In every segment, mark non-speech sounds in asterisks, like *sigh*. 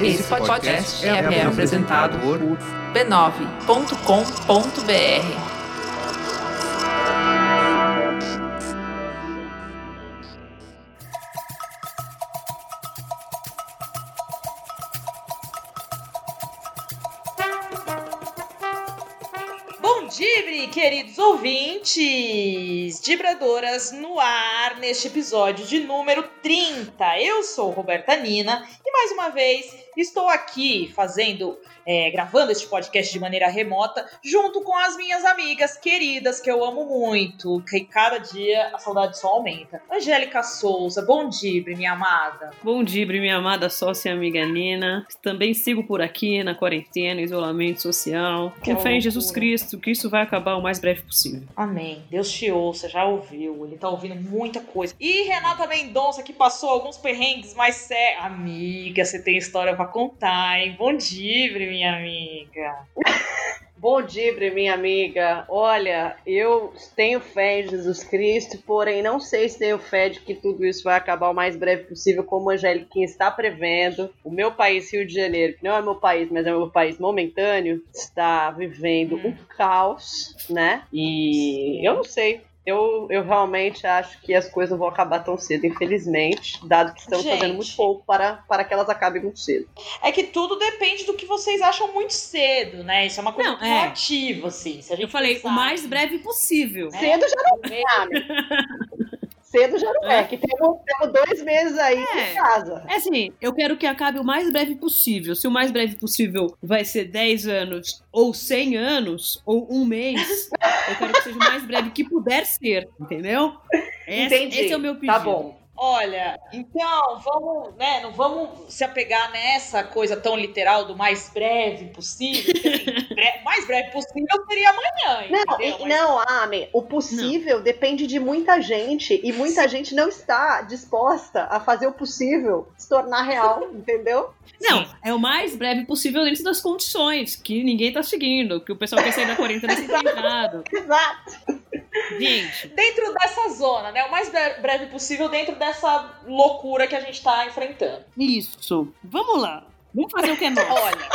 Esse podcast é, é apresentado por b9.com.br. queridos ouvintes, Dibradoras no ar neste episódio de número 30. Eu sou Roberta Nina e mais uma vez estou aqui fazendo é, gravando este podcast de maneira remota, junto com as minhas amigas queridas, que eu amo muito, que cada dia a saudade só aumenta. Angélica Souza, bom dia, minha amada. Bom dia, minha amada sócia amiga Nina. Também sigo por aqui na quarentena, isolamento social. Com fé em Jesus Cristo, que isso vai acabar o mais breve possível. Amém. Deus te ouça, já ouviu. Ele tá ouvindo muita coisa. E Renata Mendonça, que passou alguns perrengues, mas é. Amiga, você tem história para contar, hein? Bom dia, minha amiga. *laughs* Bom dia, minha amiga. Olha, eu tenho fé em Jesus Cristo, porém não sei se tenho fé de que tudo isso vai acabar o mais breve possível, como a Angélica está prevendo. O meu país, Rio de Janeiro, que não é meu país, mas é meu país momentâneo, está vivendo hum. um caos, né? E eu não sei eu, eu realmente acho que as coisas vão acabar tão cedo, infelizmente, dado que estamos Gente, fazendo muito pouco para, para que elas acabem muito cedo. É que tudo depende do que vocês acham muito cedo, né? Isso é uma coisa não, é. relativa, assim. eu falei pensar, o mais breve possível. Né? Cedo já não é. *laughs* cedo já não é, é que temos, temos dois meses aí é. em casa. É assim, eu quero que acabe o mais breve possível. Se o mais breve possível vai ser 10 anos, ou 100 anos, ou um mês, *laughs* eu quero que seja o mais breve que puder ser, entendeu? Esse, Entendi. esse é o meu tá pedido. Tá bom. Olha, então, vamos, né, não vamos se apegar nessa coisa tão literal do mais breve possível. Assim, *laughs* mais breve possível seria amanhã. Não, e, Mas... não, Ame, o possível não. depende de muita gente e muita Sim. gente não está disposta a fazer o possível se tornar real, *laughs* entendeu? Não, Sim. é o mais breve possível dentro das condições que ninguém tá seguindo, que o pessoal quer sair da quarentena sem ter entrado. Exato. Gente. Dentro dessa zona, né? O mais breve possível dentro dessa loucura que a gente tá enfrentando. Isso. Vamos lá. Vamos fazer o que é nosso. Olha.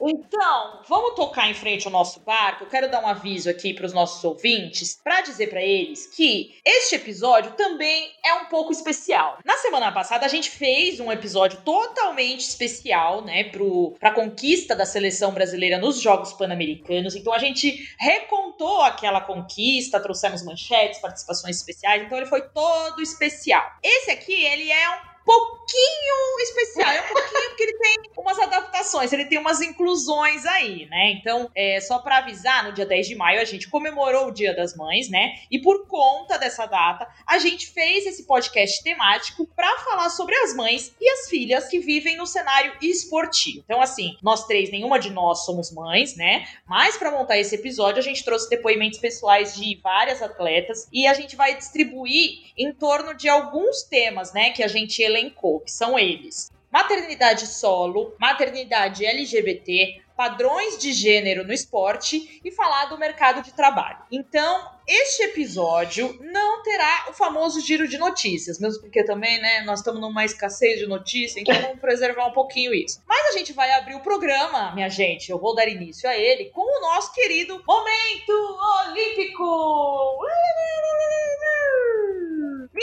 Então, vamos tocar em frente ao nosso barco. Eu quero dar um aviso aqui para os nossos ouvintes para dizer para eles que este episódio também é um pouco especial. Na semana passada a gente fez um episódio totalmente especial, né, para a conquista da seleção brasileira nos Jogos Pan-Americanos. Então a gente recontou aquela conquista, trouxemos manchetes, participações especiais. Então ele foi todo especial. Esse aqui ele é um pouquinho especial. É um pouquinho porque ele tem umas adaptações, ele tem umas inclusões aí, né? Então, é, só para avisar, no dia 10 de maio a gente comemorou o Dia das Mães, né? E por conta dessa data, a gente fez esse podcast temático para falar sobre as mães e as filhas que vivem no cenário esportivo. Então, assim, nós três, nenhuma de nós somos mães, né? Mas para montar esse episódio, a gente trouxe depoimentos pessoais de várias atletas e a gente vai distribuir em torno de alguns temas, né, que a gente elencou, que são eles: maternidade solo, maternidade LGBT, padrões de gênero no esporte e falar do mercado de trabalho. Então, este episódio não terá o famoso giro de notícias, mesmo porque também, né, nós estamos numa escassez de notícias, então vamos *laughs* preservar um pouquinho isso. Mas a gente vai abrir o programa, minha gente, eu vou dar início a ele com o nosso querido Momento Olímpico!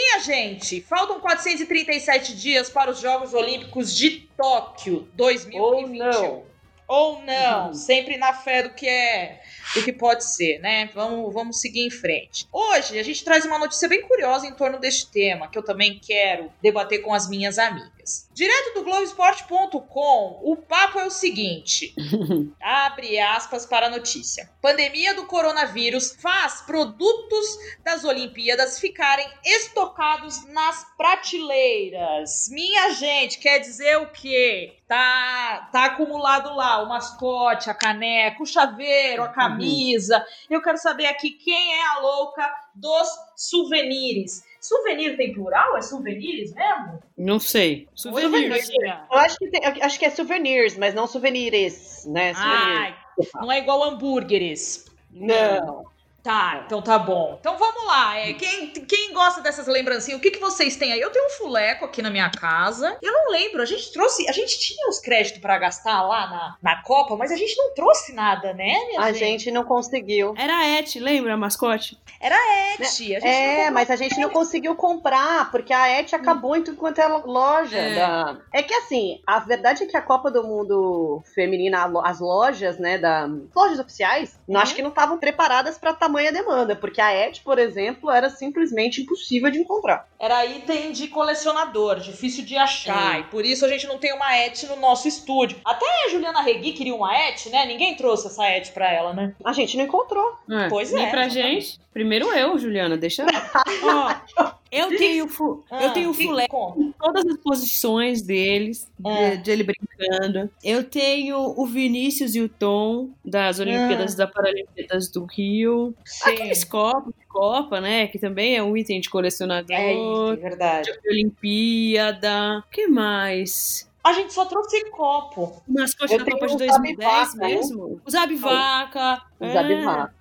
Minha gente, faltam 437 dias para os Jogos Olímpicos de Tóquio 2021. Ou não. Ou não, uhum. sempre na fé do que é, do que pode ser, né? Vamos, vamos seguir em frente. Hoje a gente traz uma notícia bem curiosa em torno deste tema, que eu também quero debater com as minhas amigas. Direto do Globoesporte.com, o papo é o seguinte: *laughs* abre aspas para a notícia. Pandemia do coronavírus faz produtos das Olimpíadas ficarem estocados nas prateleiras. Minha gente, quer dizer o quê? Tá, tá acumulado lá o mascote, a caneca, o chaveiro, a uhum. camisa. Eu quero saber aqui quem é a louca dos souvenirs. Souvenir tem plural? É souvenirs mesmo? Não sei. Souvenirs. Eu acho que, tem, acho que é souvenirs, mas não souvenirs, né? Ah, não é igual hambúrgueres. Não. Tá, então tá bom. Então vamos lá. É, quem, quem gosta dessas lembrancinhas, o que, que vocês têm aí? Eu tenho um fuleco aqui na minha casa. Eu não lembro, a gente trouxe. A gente tinha os créditos pra gastar lá na, na Copa, mas a gente não trouxe nada, né, minha A gente não conseguiu. Era a Et, lembra a mascote? Era a Et. A gente É, mas a gente não conseguiu comprar, porque a Et acabou em tudo quanto é loja. É. da- É que assim, a verdade é que a Copa do Mundo Feminina, as lojas, né, da lojas oficiais, não Uhum. acho que não estavam preparadas para tamanha demanda, porque a Et, por exemplo, era simplesmente impossível de encontrar. Era item de colecionador, difícil de achar. É. E por isso a gente não tem uma Et no nosso estúdio. Até a Juliana Regui queria uma Et, né? Ninguém trouxe essa Et pra ela, né? A gente não encontrou. É, Pois nem é, pra exatamente. gente. Primeiro eu, Juliana, deixa. *laughs* Ó, eu tenho, fu- eu Ah, tenho fulé em todas as posições deles, Ah. de, de ele brincando. Eu tenho o Vinícius e o Tom das Olimpíadas da Paralimpíadas do Rio. Sim. Aqueles copos de Copa, né? Que também é um item de colecionador. É isso, é verdade. de Olimpíada. O que mais? A gente só trouxe copo. O mascote Eu da Copa de o 2010 Zabivaca, né? mesmo. O Zabivaca. Os é.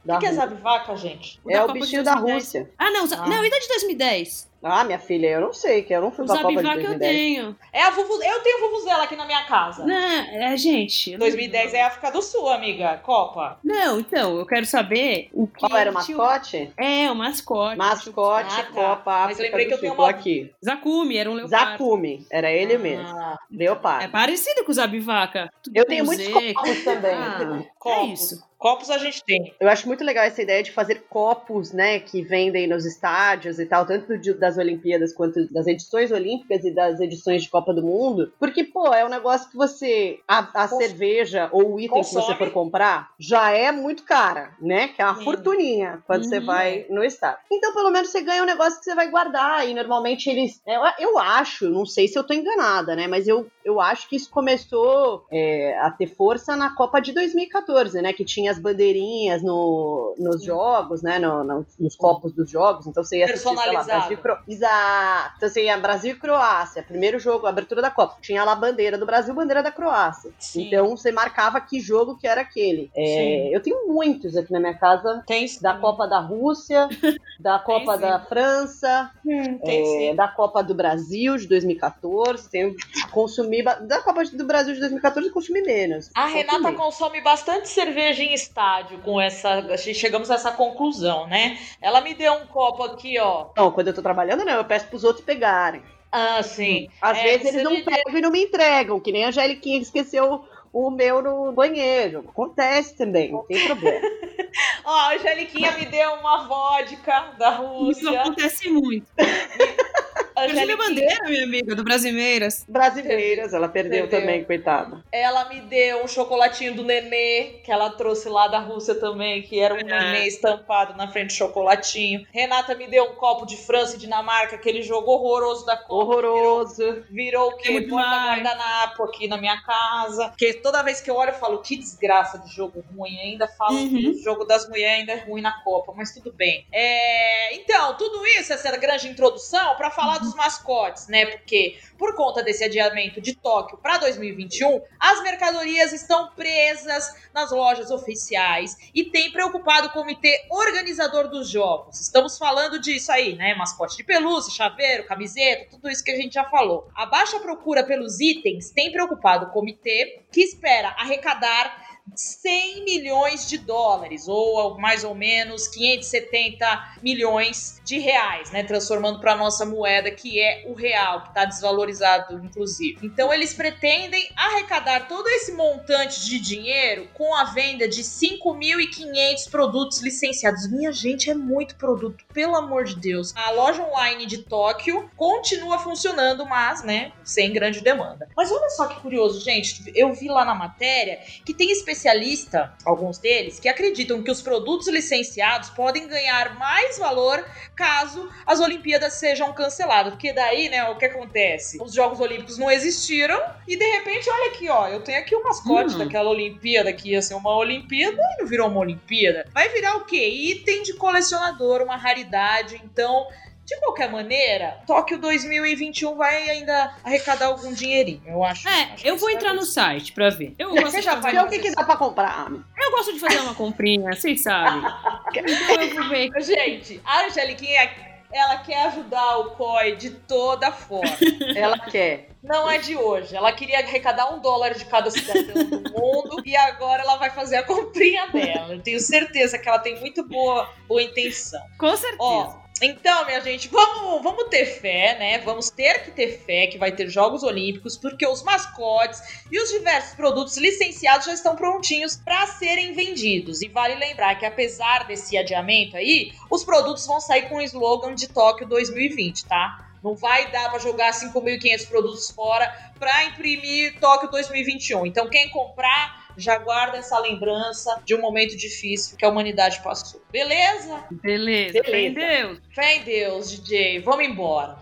O que, que é zabivaca, gente? O É o Copa de bichinho da 2010. Rússia. Ah, não. Ah. Não, e da de 2010? Ah, minha filha, eu não sei, que eu não fui pra Copa de Zabivaca eu 2010. tenho. É a Vuvu... Eu tenho Vuvuzela aqui na minha casa. Não, é, gente. eu não- 2010 é África do Sul, amiga. Copa. Não, então, eu quero saber o que. Qual era o mascote? É, o mascote. Mascote, Ah, tá. Copa, Mas África lembrei do que eu Sul. tenho uma- aqui. Zakumi, era um leopardo. Zakumi, era ele mesmo. Ah, Leopardo. É parecido com o Zabivaca. Tudo Eu tenho muitos Z. copos também. Ah, é copos. isso. Copos a gente tem. Eu acho muito legal essa ideia de fazer copos, né, que vendem nos estádios e tal, tanto de- das Olimpíadas quanto das edições olímpicas e das edições de Copa do Mundo, porque, pô, é um negócio que você, a, a Cons- cerveja ou o item que consome. você for comprar, já é muito cara, né, que é uma Sim. fortuninha quando você Uhum. vai no estádio. Então, pelo menos você ganha um negócio que você vai guardar, e normalmente eles, eu, eu acho, não sei se eu tô enganada, né, mas eu, eu acho que isso começou é, a ter força na Copa de 2014, né? Que tinha as bandeirinhas no, nos jogos, né? No, no- nos copos dos jogos. Então você ia assistir, lá. Brasil e Cro... Exato. Então você ia Brasil e Croácia, primeiro jogo, abertura da Copa. Tinha lá a bandeira do Brasil, bandeira da Croácia. Sim. Então você marcava que jogo que era aquele. É, Sim. eu tenho muitos aqui na minha casa. Tem Da Copa da Rússia, *laughs* da Copa sim. da França, Hum, é, sim. da Copa do Brasil de 2014. Tenho consumi da Copa do Brasil de 2014 eu consumi menos. A Renata Consumi. consome bastante cerveja em estádio com essa. Chegamos a essa conclusão, né? Ela me deu um copo aqui, ó. Não, quando eu tô trabalhando, não, eu peço pros outros pegarem. Ah, sim. Às É, vezes eles não me deu- pegam e não me entregam, que nem a Angeliquinha que esqueceu o meu no banheiro. Acontece também, não tem problema. *laughs* Ó, a Angeliquinha me deu uma vodka da Isso Rússia. acontece muito. *laughs* A Angélica Angeliquinha, Bandeira, minha amiga, do Brasileiras. Brasileiras, ela perdeu Perdeu. também, coitada. ela me deu um chocolatinho do Nenê, que ela trouxe lá da Rússia também, que era um É. Nenê estampado na frente do chocolatinho. Renata me deu um copo de França e Dinamarca, aquele jogo horroroso da Copa. Horroroso. Virou o Porta mais. guardanapo aqui na minha casa. Porque toda vez que eu olho, eu falo, que desgraça de jogo ruim. Ainda falo Uhum. que o jogo das mulheres ainda é ruim na Copa, mas tudo bem. É, Então, tudo isso, essa grande introdução, para falar dos mascotes, né? Porque por conta desse adiamento de Tóquio para 2021, as mercadorias estão presas nas lojas oficiais e tem preocupado o comitê organizador dos jogos. Estamos falando disso aí, né? Mascote de pelúcia, chaveiro, camiseta, tudo isso que a gente já falou. A baixa procura pelos itens tem preocupado o comitê, que espera arrecadar 100 milhões de dólares, ou mais ou menos 570 milhões de reais, né? Transformando para nossa moeda, que é o real, que está desvalorizado, inclusive. Então, eles pretendem arrecadar todo esse montante de dinheiro com a venda de 5.500 produtos licenciados. Minha gente, é muito produto, pelo amor de Deus. A loja online de Tóquio continua funcionando, mas, né, sem grande demanda. Mas olha só que curioso, gente. Eu vi lá na matéria que tem especialista, alguns deles, que acreditam que os produtos licenciados podem ganhar mais valor caso as Olimpíadas sejam canceladas. Porque daí, né, o que acontece? Os Jogos Olímpicos não existiram e de repente, olha aqui, ó, eu tenho aqui o mascote Hum. daquela Olimpíada que ia ser uma Olimpíada e não virou uma Olimpíada. Vai virar o quê? Item de colecionador, uma raridade. Então, De qualquer maneira, Tóquio 2021 vai ainda arrecadar algum dinheirinho, eu acho. É, acho eu vou entrar no site pra ver. Eu Você gosto, de já Então o que, que dá pra comprar? eu gosto de fazer uma comprinha, vocês sabem. *laughs* Então eu vou ver. Gente, a Angeliquinha, ela quer ajudar o COI de toda forma. *laughs* Ela quer. Não é de hoje. Ela queria arrecadar um dólar de cada cidadão do mundo e agora ela vai fazer a comprinha dela. Eu tenho certeza que ela tem muito boa, boa intenção. Com certeza. Ó, então, minha gente, vamos, vamos ter fé, né? Vamos ter que ter fé que vai ter Jogos Olímpicos, porque os mascotes e os diversos produtos licenciados já estão prontinhos para serem vendidos. E vale lembrar que, apesar desse adiamento aí, os produtos vão sair com o slogan de Tóquio 2020, tá? Não vai dar para jogar 5.500 produtos fora para imprimir Tóquio 2021. Então, quem comprar já guarda essa lembrança de um momento difícil que a humanidade passou. Beleza? Beleza, Beleza. entendeu? Fé em Deus, DJ. Vamos embora.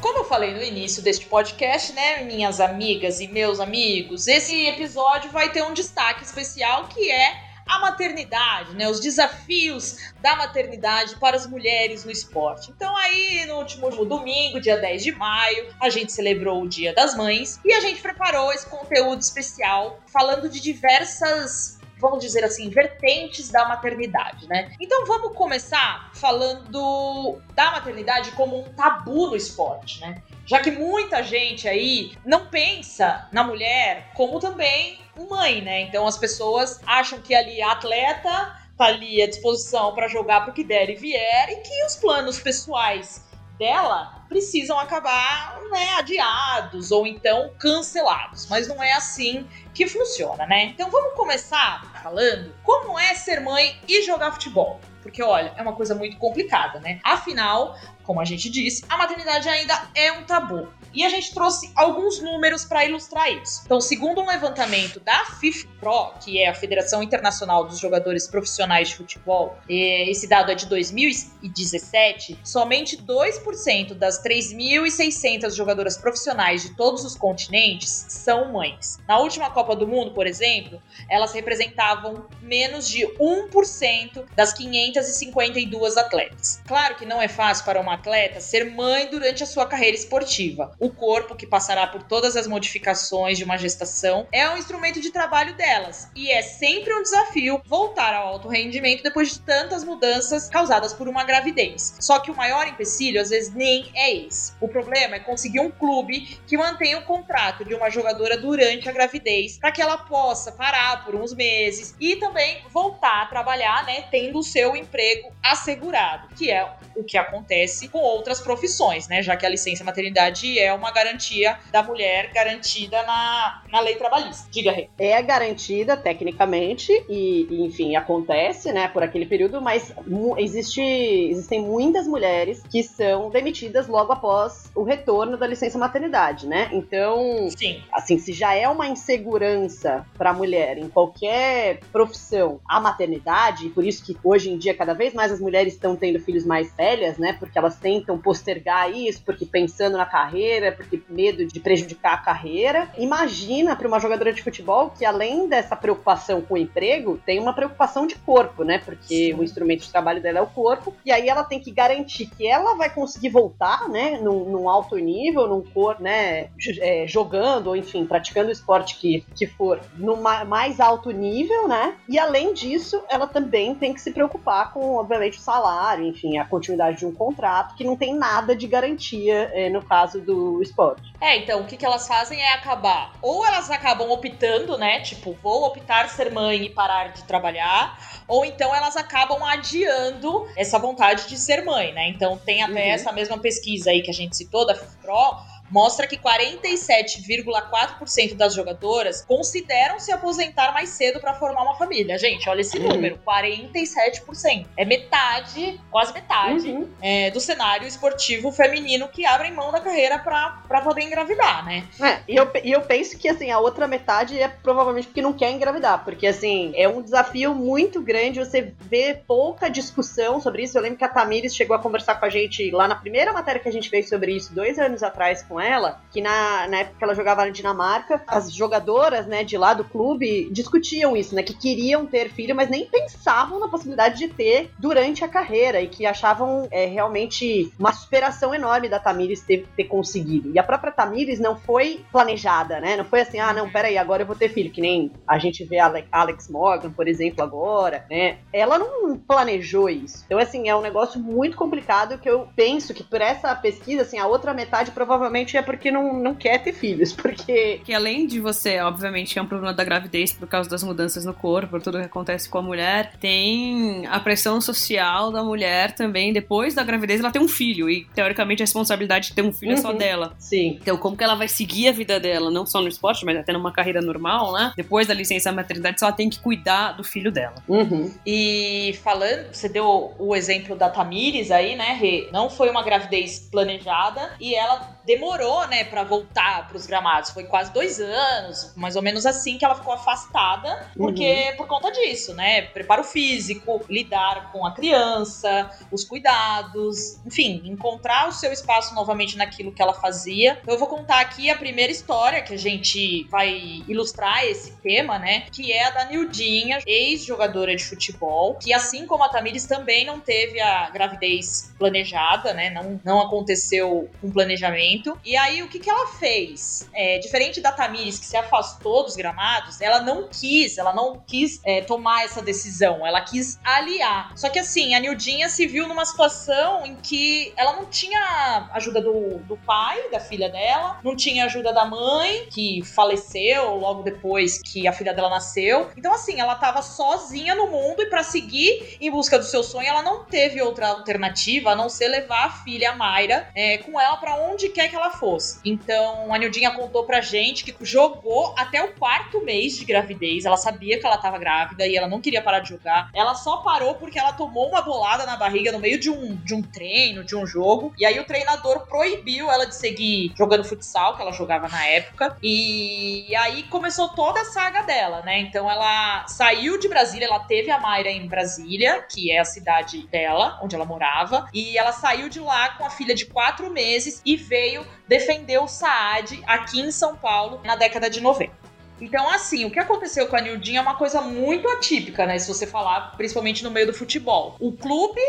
Como eu falei no início deste podcast, né, minhas amigas e meus amigos, esse episódio vai ter um destaque especial que é a maternidade, né, os desafios da maternidade para as mulheres no esporte. Então aí, no último domingo, dia 10 de maio, a gente celebrou o Dia das Mães e a gente preparou esse conteúdo especial falando de diversas vamos dizer assim, vertentes da maternidade, né? Então vamos começar falando da maternidade como um tabu no esporte, né? Já que muita gente aí não pensa na mulher como também mãe, né? Então as pessoas acham que ali a atleta tá ali à disposição para jogar pro que der e vier e que os planos pessoais dela precisam acabar né, adiados ou então cancelados. Mas não é assim que funciona, né? Então vamos começar falando como é ser mãe e jogar futebol. Porque, olha, é uma coisa muito complicada, né? Afinal, como a gente disse, a maternidade ainda é um tabu. E a gente trouxe alguns números para ilustrar isso. Então, segundo um levantamento da FIFPRO, que é a Federação Internacional dos Jogadores Profissionais de Futebol, eh, esse dado é de 2017, somente 2% das 3.600 jogadoras profissionais de todos os continentes são mães. Na última Copa do Mundo, por exemplo, elas representavam menos de 1% das 552 atletas. Claro que não é fácil para uma atleta ser mãe durante a sua carreira esportiva. O corpo, que passará por todas as modificações de uma gestação, é um instrumento de trabalho delas e é sempre um desafio voltar ao alto rendimento depois de tantas mudanças causadas por uma gravidez. Só que o maior empecilho às vezes nem é esse. O problema é conseguir um clube que mantenha o contrato de uma jogadora durante a gravidez para que ela possa parar por uns meses e também voltar a trabalhar, né, tendo o seu emprego assegurado, que é o que acontece com outras profissões, né, já que a licença maternidade é uma garantia da mulher garantida na, na lei trabalhista. Diga, Rê. É garantida tecnicamente e, e, enfim, acontece, né, por aquele período, mas existe, existem muitas mulheres que são demitidas logo após o retorno da licença maternidade, né? Então, Sim. assim, se já é uma insegurança para a mulher em qualquer profissão a maternidade, e por isso que hoje em dia cada vez mais as mulheres estão tendo filhos mais velhas, né? Porque elas tentam postergar isso, porque pensando na carreira, porque medo de prejudicar a carreira. Imagina para uma jogadora de futebol que além dessa preocupação com o emprego, tem uma preocupação de corpo, né? Porque Sim. o instrumento de trabalho dela é o corpo, e aí ela tem que garantir que ela vai conseguir voltar, né, num, num alto nível, num corpo, né, é, jogando, ou enfim, praticando o esporte que, que for, no ma- mais alto nível, né? E além disso, ela também tem que se preocupar com, obviamente, o salário, enfim, a continuidade de um contrato, que não tem nada de garantia é, no caso do esporte. É, então, o que, que elas fazem é acabar. Ou elas acabam optando, né? Tipo, vou optar ser mãe e parar de trabalhar. Ou então elas acabam adiando essa vontade de ser mãe, né? Então tem até Uhum. essa mesma pesquisa aí que a gente citou da FIFPRO. Mostra que 47,4% das jogadoras consideram se aposentar mais cedo para formar uma família. Gente, olha esse número: 47%. É metade, quase metade Uhum. é, do cenário esportivo feminino que abrem mão da carreira pra, pra poder engravidar, né? É, e eu, e eu penso que, assim, a outra metade é provavelmente porque não quer engravidar, porque, assim, é um desafio muito grande, você vê pouca discussão sobre isso. Eu lembro que a Tamires chegou a conversar com a gente lá na primeira matéria que a gente fez sobre isso, dois anos atrás, com com ela que na, na época que ela jogava na Dinamarca, as jogadoras, né, de lá do clube discutiam isso, né, que queriam ter filho, mas nem pensavam na possibilidade de ter durante a carreira e que achavam é, realmente uma superação enorme da Tamires ter, ter conseguido. E a própria Tamires não foi planejada, né? Não foi assim, ah, não, peraí, agora eu vou ter filho, que nem a gente vê a Alex Morgan, por exemplo, agora, né? Ela não planejou isso. Então, assim, é um negócio muito complicado que eu penso que por essa pesquisa, assim, a outra metade provavelmente é porque não, não quer ter filhos, porque... Que além de você, obviamente, é um problema da gravidez por causa das mudanças no corpo, tudo que acontece com a mulher, tem a pressão social da mulher também, depois da gravidez ela tem um filho, e teoricamente a responsabilidade de ter um filho uhum. é só uhum. dela. Sim. Então, como que ela vai seguir a vida dela, não só no esporte, mas até numa carreira normal, né? Depois da licença maternidade, ela tem que cuidar do filho dela. Uhum. E falando, você deu o exemplo da Tamires aí, né, Rê? Não foi uma gravidez planejada e ela demorou, né, para voltar para os gramados. Foi quase dois anos, mais ou menos assim, que ela ficou afastada, porque uhum. por conta disso, né? Preparo físico, lidar com a criança, os cuidados, enfim, encontrar o seu espaço novamente naquilo que ela fazia. Eu vou contar aqui a primeira história que a gente vai ilustrar esse tema, né? Que é a da Nildinha, ex-jogadora de futebol, que assim como a Tamires também não teve a gravidez planejada, né? Não, não aconteceu com planejamento momento. E aí, o que, que ela fez? É, diferente da Tamires, que se afastou dos gramados, ela não quis, ela não quis é, tomar essa decisão, ela quis aliar. Só que assim, a Nildinha se viu numa situação em que ela não tinha ajuda do, do pai, da filha dela, não tinha ajuda da mãe, que faleceu logo depois que a filha dela nasceu. Então, assim, ela tava sozinha no mundo e para seguir em busca do seu sonho, ela não teve outra alternativa a não ser levar a filha, a Mayra, é, com ela para onde quer que ela fosse. Então, a Nildinha contou pra gente que jogou até o quarto mês de gravidez. Ela sabia que ela tava grávida e ela não queria parar de jogar. Ela só parou porque ela tomou uma bolada na barriga no meio de um, de um treino, de um jogo. E aí o treinador proibiu ela de seguir jogando futsal, que ela jogava na época. E, e aí começou toda a saga dela, né? Então ela saiu de Brasília, ela teve a Mayra em Brasília, que é a cidade dela, onde ela morava. E ela saiu de lá com a filha de quatro meses e veio veio defender o Saad aqui em São Paulo na década de 90. Então, assim, o que aconteceu com a Nildinha é uma coisa muito atípica, né? Se você falar, principalmente no meio do futebol. O clube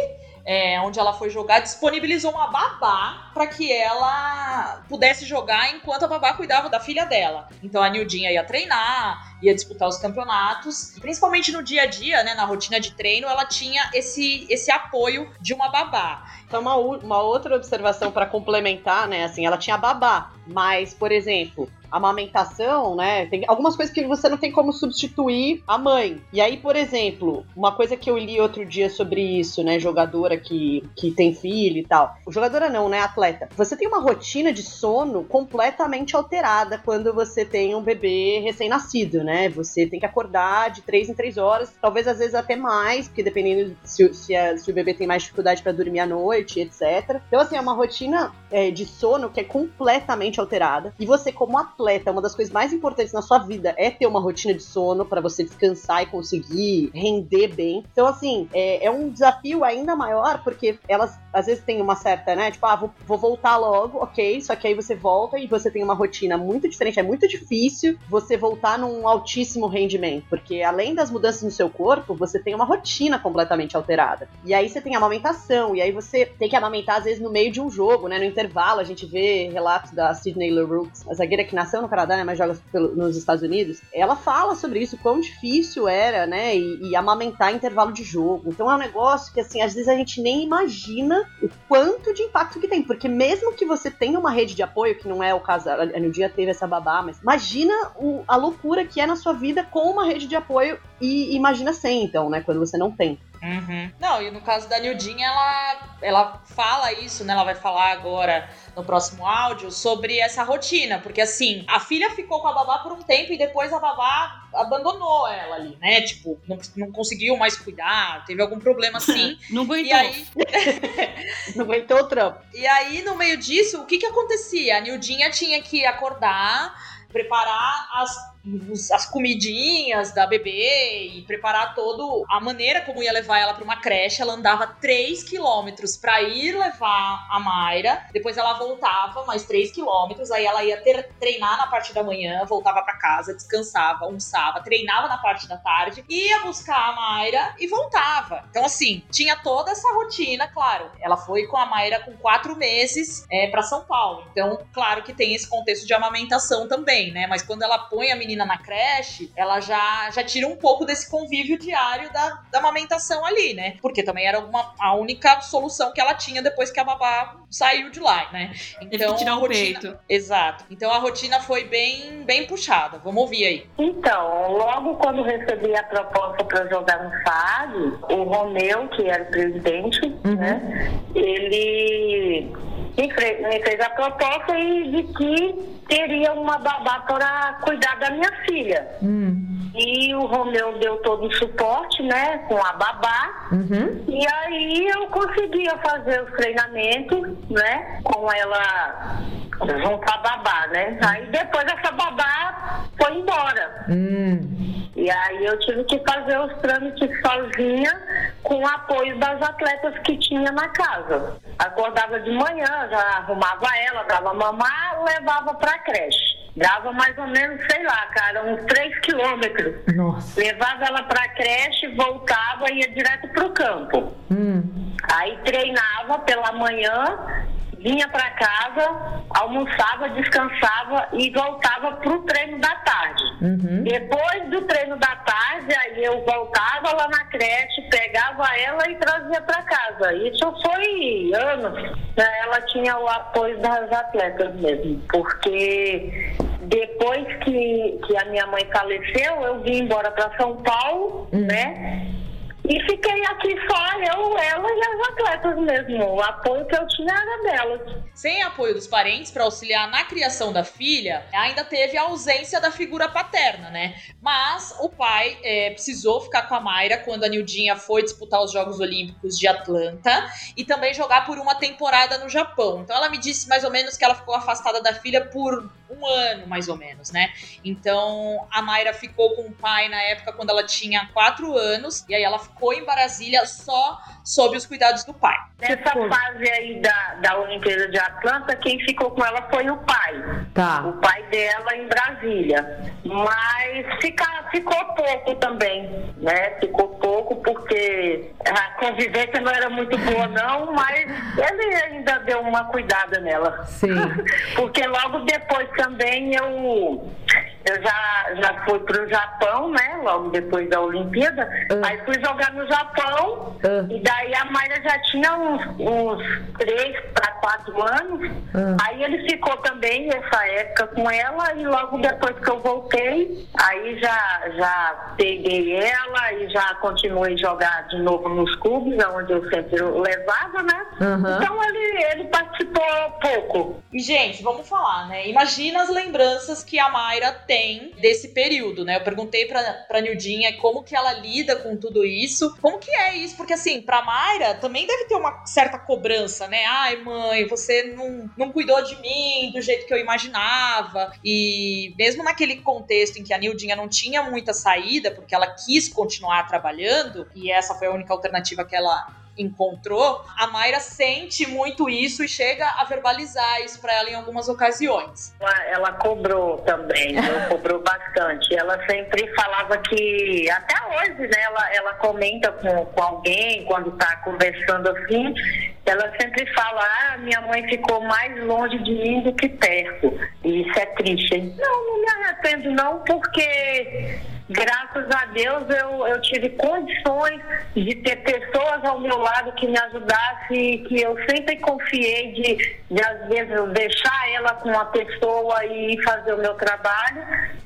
é, onde ela foi jogar, disponibilizou uma babá para que ela pudesse jogar enquanto a babá cuidava da filha dela. Então a Nildinha ia treinar, ia disputar os campeonatos, principalmente no dia a dia, né, na rotina de treino, ela tinha esse, esse apoio de uma babá. Então, uma, uma outra observação para complementar, né? Assim, ela tinha babá, mas, por exemplo, amamentação, né? Tem algumas coisas que você não tem como substituir a mãe. E aí, por exemplo, uma coisa que eu li outro dia sobre isso, né? Jogadora que, que tem filho e tal. Jogadora não, né? Atleta. Você tem uma rotina de sono completamente alterada quando você tem um bebê recém-nascido, né? Você tem que acordar de três em três horas, talvez às vezes até mais, porque dependendo se, se, a, se o bebê tem mais dificuldade para dormir à noite, etc. Então, assim, é uma rotina é, de sono que é completamente alterada. E você, como atleta, atleta, uma das coisas mais importantes na sua vida é ter uma rotina de sono para você descansar e conseguir render bem. Então, assim, é, é, um desafio ainda maior, porque elas às vezes têm uma certa, né? Tipo, ah, vou, vou voltar logo, ok. Só que aí você volta e você tem uma rotina muito diferente. É muito difícil você voltar num altíssimo rendimento, porque além das mudanças no seu corpo, você tem uma rotina completamente alterada. E aí você tem amamentação, e aí você tem que amamentar às vezes no meio de um jogo, né? No intervalo, a gente vê relatos da Sidney LaRue, a zagueira que nasceu no Canadá, né, mas joga pelo, nos Estados Unidos, ela fala sobre isso, quão difícil era, né, e, e, amamentar intervalo de jogo. Então é um negócio que, assim, às vezes a gente nem imagina o quanto de impacto que tem, porque mesmo que você tenha uma rede de apoio, que não é o caso, a dia teve essa babá, mas imagina o, a loucura que é na sua vida com uma rede de apoio e imagina sem, então, né, quando você não tem. Uhum. Não, e no caso da Nildinha, ela, ela fala isso, né? Ela vai falar agora no próximo áudio sobre essa rotina, porque assim, a filha ficou com a babá por um tempo e depois a babá abandonou ela ali, né? Tipo, não, não conseguiu mais cuidar, teve algum problema assim. *laughs* não aguentou. E aí... *laughs* não aguentou o trampo. E aí, no meio disso, o que que acontecia? A Nildinha tinha que acordar, preparar as os, as comidinhas da bebê e preparar todo a maneira como ia levar ela para uma creche. Ela andava 3 quilômetros para ir levar a Mayra, depois ela voltava mais 3 quilômetros, aí ela ia ter, treinar na parte da manhã, voltava para casa, descansava, almoçava, treinava na parte da tarde, ia buscar a Mayra e voltava. Então, assim, tinha toda essa rotina, claro. Ela foi com a Mayra com quatro meses é, para São Paulo. Então, claro que tem esse contexto de amamentação também, né? Mas quando ela põe a menina na creche, ela já, já tira um pouco desse convívio diário da, da amamentação ali, né? Porque também era uma, a única solução que ela tinha depois que a babá saiu de lá, né? Então, tirar o rotina, peito. Exato. Então a rotina foi bem, bem puxada. Vamos ouvir aí. Então, logo quando recebi a proposta para jogar no FAD, o Romeu, que era o presidente, uhum. né? Ele me fez, me fez a proposta e de que teria uma babá para cuidar da minha filha. Hum. E o Romeu deu todo o suporte, né, com a babá. Uhum. E aí eu conseguia fazer os treinamentos, né, com ela junto à babá, né. Aí depois essa babá foi embora. Hum. E aí eu tive que fazer os trâmites sozinha, com o apoio das atletas que tinha na casa. Acordava de manhã, já arrumava ela, dava mamar, levava creche. Dava mais ou menos, sei lá, cara, uns 3 quilômetros. Nossa. Levava ela pra creche, voltava e ia direto pro campo. Hum. Aí treinava pela manhã vinha para casa, almoçava, descansava e voltava para o treino da tarde. Uhum. Depois do treino da tarde, aí eu voltava lá na creche, pegava ela e trazia para casa. Isso foi anos. Ela tinha o apoio das atletas mesmo, porque depois que, que a minha mãe faleceu, eu vim embora para São Paulo, uhum. né? E fiquei aqui só eu, ela e as atletas mesmo. O apoio que eu tinha era delas. Sem apoio dos parentes para auxiliar na criação da filha, ainda teve a ausência da figura paterna, né? Mas o pai é, precisou ficar com a Mayra quando a Nildinha foi disputar os Jogos Olímpicos de Atlanta e também jogar por uma temporada no Japão. Então ela me disse mais ou menos que ela ficou afastada da filha por um ano, mais ou menos, né? Então a Mayra ficou com o pai na época quando ela tinha quatro anos, e aí ela ficou em Brasília só sob os cuidados do pai. Nessa fase aí da, da Olimpíada de Atlanta, quem ficou com ela foi o pai. Tá. O pai dela em Brasília. Mas fica, ficou pouco também, né? Ficou pouco porque a convivência não era muito boa, não, mas ele ainda deu uma cuidada nela. Sim. *laughs* porque logo depois também eu eu já, já fui para o Japão, né? Logo depois da Olimpíada. Uh. Aí fui jogar no Japão. Uh. E daí a Mayra já tinha uns, uns três para quatro anos. Uh. Aí ele ficou também nessa época com ela. E logo depois que eu voltei, aí já, já peguei ela e já continuei a jogar de novo nos clubes, onde eu sempre levava, né? Uhum. Então ele, ele participou pouco. E, gente, vamos falar, né? Imagina as lembranças que a Mayra tem tem desse período, né? Eu perguntei pra, pra Nildinha como que ela lida com tudo isso. Como que é isso? Porque, assim, pra Mayra também deve ter uma certa cobrança, né? Ai, mãe, você não, não cuidou de mim do jeito que eu imaginava. E mesmo naquele contexto em que a Nildinha não tinha muita saída, porque ela quis continuar trabalhando, e essa foi a única alternativa que ela encontrou, a Mayra sente muito isso e chega a verbalizar isso para ela em algumas ocasiões. Ela, ela cobrou também, *laughs* cobrou bastante. Ela sempre falava que, até hoje, né, ela, ela comenta com, com alguém, quando está conversando assim, ela sempre fala, ah, minha mãe ficou mais longe de mim do que perto. E isso é triste. Não, não me arrependo não, porque graças a Deus eu, eu tive condições de ter pessoas ao meu lado que me ajudassem, que eu sempre confiei de, de às vezes deixar ela com uma pessoa e fazer o meu trabalho,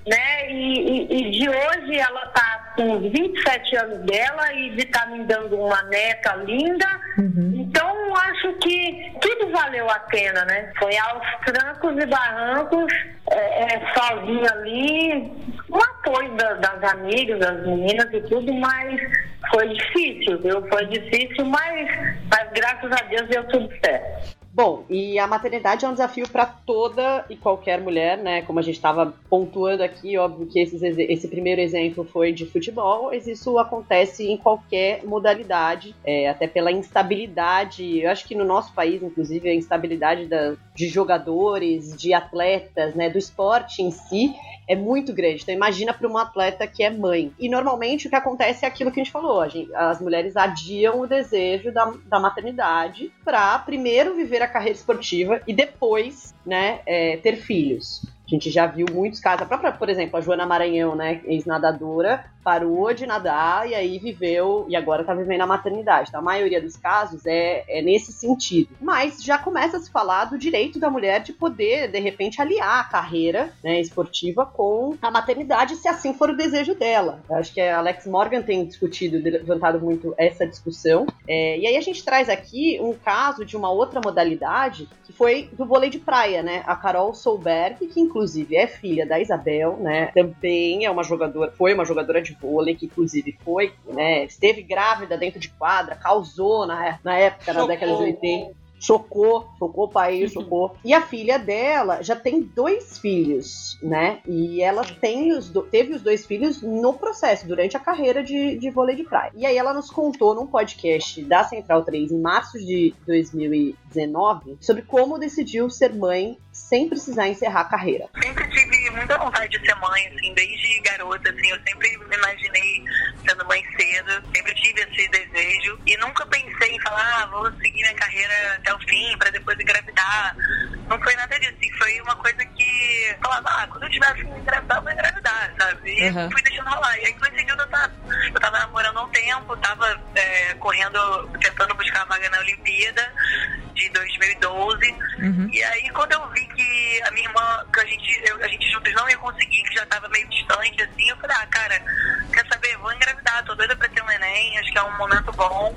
né? E, e, e de hoje ela está com os 27 anos dela e de estar tá me dando uma neta linda. Uhum. Então acho que tudo valeu a pena, né? Foi aos trancos e barrancos, é, é, sozinha ali, uma apoio da, das amigas, das meninas e tudo, mas foi difícil, viu? Foi difícil, mas, mas graças a Deus deu tudo certo. Bom, e a maternidade é um desafio para toda e qualquer mulher, né? Como a gente estava pontuando aqui, óbvio que esses, esse primeiro exemplo foi de futebol, mas isso acontece em qualquer modalidade, é, até pela instabilidade. Eu acho que no nosso país, inclusive, a instabilidade da, de jogadores, de atletas, né? Do esporte em si é muito grande. Então imagina para uma atleta que é mãe. E normalmente o que acontece é aquilo que a gente falou. A gente, as mulheres adiam o desejo da, da maternidade para primeiro viver a carreira esportiva e depois, né, é, ter filhos. A gente já viu muitos casos. A própria, por exemplo, a Joana Maranhão, né, ex-nadadora, parou de nadar e aí viveu, e agora tá vivendo a maternidade. Então, a maioria dos casos é, é nesse sentido. Mas já começa a se falar do direito da mulher de poder, de repente, aliar a carreira né, esportiva com a maternidade, se assim for o desejo dela. Eu acho que a Alex Morgan tem discutido, levantado muito essa discussão. É, e aí a gente traz aqui um caso de uma outra modalidade, que foi do vôlei de praia, né? A Carol Solberg, que inclusive é filha da Isabel, né? Também é uma jogadora, foi uma jogadora de vôlei, que inclusive foi, né? Esteve grávida dentro de quadra, causou na, na época, na década de 80 chocou, chocou o país, uhum. chocou. E a filha dela já tem dois filhos, né? E ela tem os do, teve os dois filhos no processo, durante a carreira de, de vôlei de praia. E aí ela nos contou num podcast da Central 3 em março de 2019 sobre como decidiu ser mãe sem precisar encerrar a carreira. Tive muita vontade de ser mãe, assim, desde garota, assim, eu sempre me imaginei sendo mãe cedo, sempre tive esse desejo e nunca pensei em falar, ah, vou seguir minha carreira até o fim para depois engravidar. Não foi nada disso, assim, foi uma coisa que falava, ah, quando eu tiver afim de engravidar, eu vou engravidar, sabe? E uhum. fui deixando rolar. E aí coincidiu eu tava, eu tava namorando há um tempo, tava é, correndo, tentando buscar a vaga na Olimpíada de 2012. Uhum. E aí quando eu vi que a minha irmã, que a gente, eu, a gente juntos não ia conseguir, que já tava meio distante, assim, eu falei, ah, cara, quer saber, vou engravidar, tô doida pra ter um neném, acho que é um momento bom.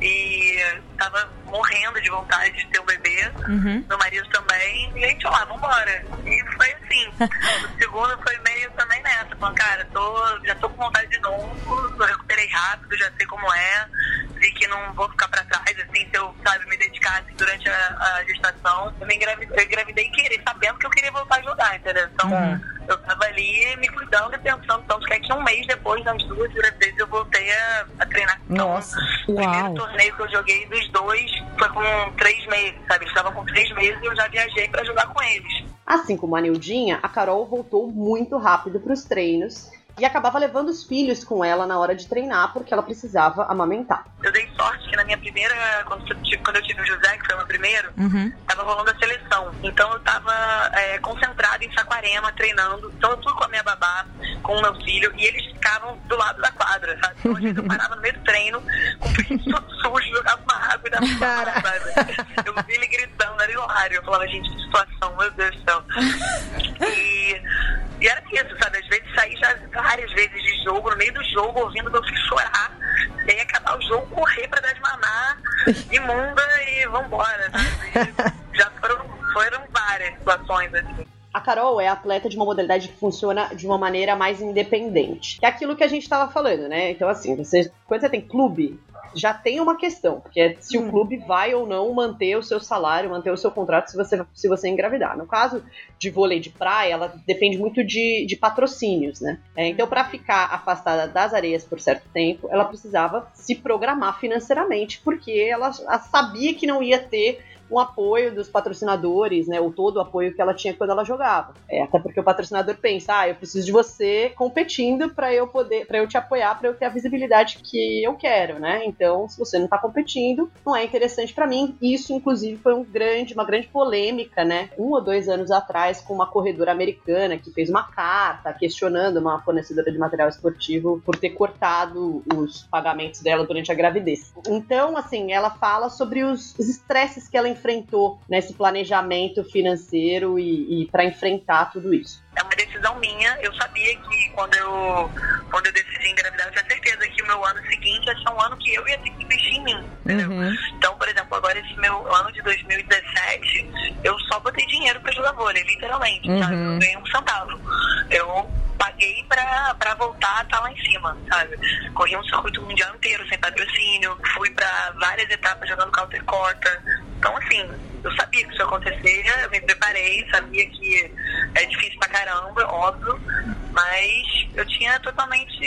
E tava morrendo de vontade de ter um bebê, uhum. meu marido também, e a gente, lá, vambora. E foi assim. *laughs* o segundo foi meio também nessa, falando, cara, tô, já tô com vontade de novo, eu recuperei rápido, já sei como é, vi que não vou ficar pra trás, assim, se eu, sabe, me dedicar assim, durante a, a gestação. Eu me engravidei, eu engravidei querer, sabendo que eu queria voltar a jogar, entendeu? Então, uhum. eu tava ali me cuidando e pensando, então, que é que um mês depois das duas gravidezes eu voltei a, a treinar. Então, Nossa, o primeiro torneio que eu joguei dos dois foi com três meses, sabe? Eles estavam com três meses e eu já viajei pra jogar com eles. Assim como a Nildinha, a Carol voltou muito rápido para os treinos e acabava levando os filhos com ela na hora de treinar, porque ela precisava amamentar. Eu dei sorte que na minha primeira, quando eu tive, quando eu tive o José, que foi o meu primeiro, uhum. tava rolando a seleção. Então eu tava é, concentrada em Saquarema, treinando. Então eu fui com a minha babá, com o meu filho, e eles ficavam do lado da quadra, sabe? Então às vezes eu parava no meio do treino, com o filho todo sujo, jogava uma água e dava uma sabe? Eu vi ele gritando, era hilário. Eu falava, gente, que situação, meu Deus do céu. E e era isso, sabe? Às vezes sair já várias vezes de jogo, no meio do jogo, ouvindo meu filho chorar, e aí acabar o jogo, correr pra dar de mamar, imunda e vambora? E *laughs* já foram, foram várias situações assim. A Carol é atleta de uma modalidade que funciona de uma maneira mais independente. Que é aquilo que a gente estava falando, né? Então, assim, você, quando você tem clube, já tem uma questão, porque é se hum. o clube vai ou não manter o seu salário, manter o seu contrato se você, se você engravidar. No caso de vôlei de praia, ela depende muito de, de patrocínios, né? É, então, para ficar afastada das areias por certo tempo, ela precisava se programar financeiramente, porque ela, ela sabia que não ia ter um apoio dos patrocinadores, né? Ou todo o apoio que ela tinha quando ela jogava. É, até porque o patrocinador pensa, ah, eu preciso de você competindo para eu poder, para eu te apoiar, para eu ter a visibilidade que eu quero, né? Então, se você não tá competindo, não é interessante para mim. Isso, inclusive, foi um grande, uma grande polêmica, né? Um ou dois anos atrás, com uma corredora americana que fez uma carta questionando uma fornecedora de material esportivo por ter cortado os pagamentos dela durante a gravidez. Então, assim, ela fala sobre os estresses que ela enfrentou nesse planejamento financeiro e, e para enfrentar tudo isso? É uma decisão minha. Eu sabia que quando eu, quando eu decidi engravidar, eu tinha certeza que o meu ano seguinte ia ser um ano que eu ia ter que investir em mim. Entendeu? Uhum. Então, por exemplo, agora esse meu ano de 2017, eu só botei dinheiro para jogar vôlei, literalmente. Uhum. Sabe? Eu ganhei um centavo. Eu paguei pra voltar, tá lá em cima, sabe? Corri um circuito mundial inteiro sem patrocínio, fui pra várias etapas jogando counter quarter. Então, assim, eu sabia que isso ia acontecer, eu me preparei, sabia que é difícil pra caramba, óbvio, mas eu tinha totalmente.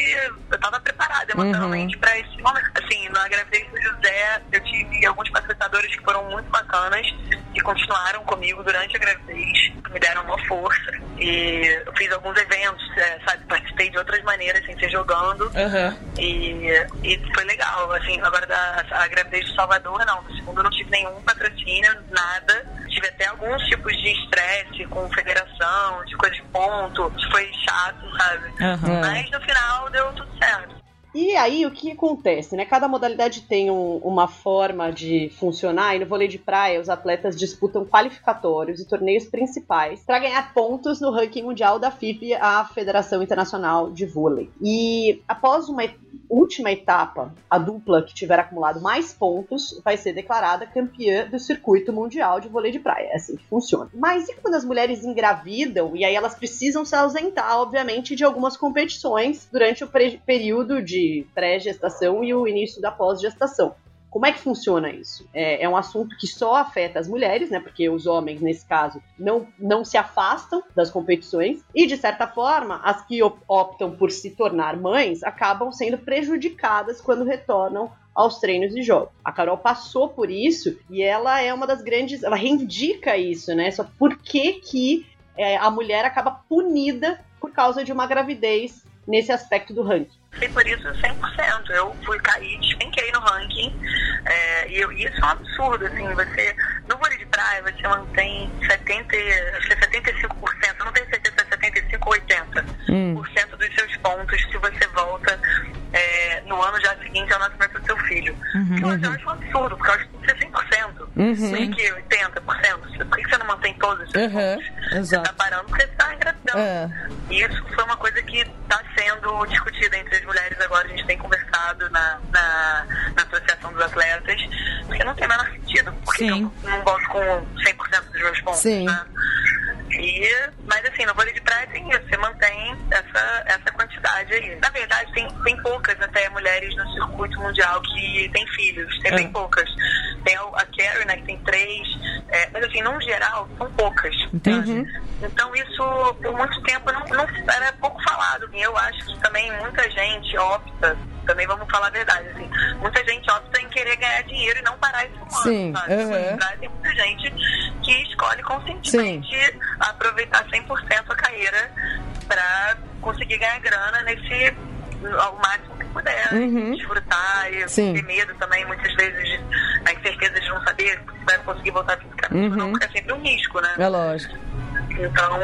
Eu tava preparada emocionalmente Uhum. pra esse momento. Assim, na gravidez do José, eu tive alguns patrocinadores que foram muito bacanas, que continuaram comigo durante a gravidez, me deram uma força. E eu fiz alguns eventos, é, sabe? Participei de outras maneiras, sem ser jogando. Aham. E, e foi legal, assim, agora da a gravidez do Salvador, não. No segundo eu não tive nenhum patrocínio, nada. Tive até alguns tipos de estresse com federação, de coisa de ponto, foi chato, sabe? Aham. Mas no final deu tudo certo. E aí, o que acontece, né? Cada modalidade tem um- uma forma de funcionar, e no vôlei de praia, os atletas disputam qualificatórios e torneios principais para ganhar pontos no ranking mundial da FIB, a Federação Internacional de Vôlei. E após uma última etapa, a dupla que tiver acumulado mais pontos vai ser declarada campeã do circuito mundial de vôlei de praia. É assim que funciona. Mas e quando as mulheres engravidam e aí elas precisam se ausentar, obviamente, de algumas competições durante o período de pré-gestação e o início da pós-gestação? Como é que funciona isso? É, é um assunto que só afeta as mulheres, né? Porque os homens, nesse caso, não, não se afastam das competições. E, de certa forma, as que op- optam por se tornar mães acabam sendo prejudicadas quando retornam aos treinos e jogos. A Carol passou por isso e ela é uma das grandes. Ela reivindica isso, né? Só por que, que é, a mulher acaba punida por causa de uma gravidez nesse aspecto do ranking. E por isso 100%. Eu fui cair, despenquei no ranking. É, e eu- isso é um absurdo, assim, você. No vôlei de praia, você mantém 70, acho que é 75%, eu não tenho certeza 75 ou 80% Hum. dos seus pontos se você volta é, no ano já seguinte ao nascimento do seu filho. Uhum. Que eu acho um absurdo, porque eu acho que tem que ser 100%. Uhum. Por que 80%? Por que você não mantém todos os seus Uhum. pontos? Você Exato. tá parando porque você tá engravidando. É. E isso foi uma coisa que está sendo discutida entre as mulheres agora. A gente tem conversado na, na, na Associação dos Atletas, porque não tem o menor sentido. Porque Sim. eu não volto com 100% dos meus pontos, Sim. né? E, tem essa, essa quantidade aí. Na verdade, tem, tem poucas até mulheres no circuito mundial que têm filhos, tem É. bem poucas. Tem a Carrie, né, que tem três, é, mas assim, no geral, são poucas. Entendi. Então isso, por muito tempo, não, não era pouco falado. E eu acho que também muita gente opta, também vamos falar a verdade, assim, muita gente opta em querer ganhar dinheiro e não parar esse humano, Sim, sabe? aham. Tem muita gente que escolhe conscientemente aproveitar 100% a carreira para conseguir ganhar grana nesse ao máximo que puder, Uhum. desfrutar e Sim. ter medo também, muitas vezes, a incerteza de não saber se vai conseguir voltar fisicamente, Uhum. não, é sempre um risco, né? É lógico. Então,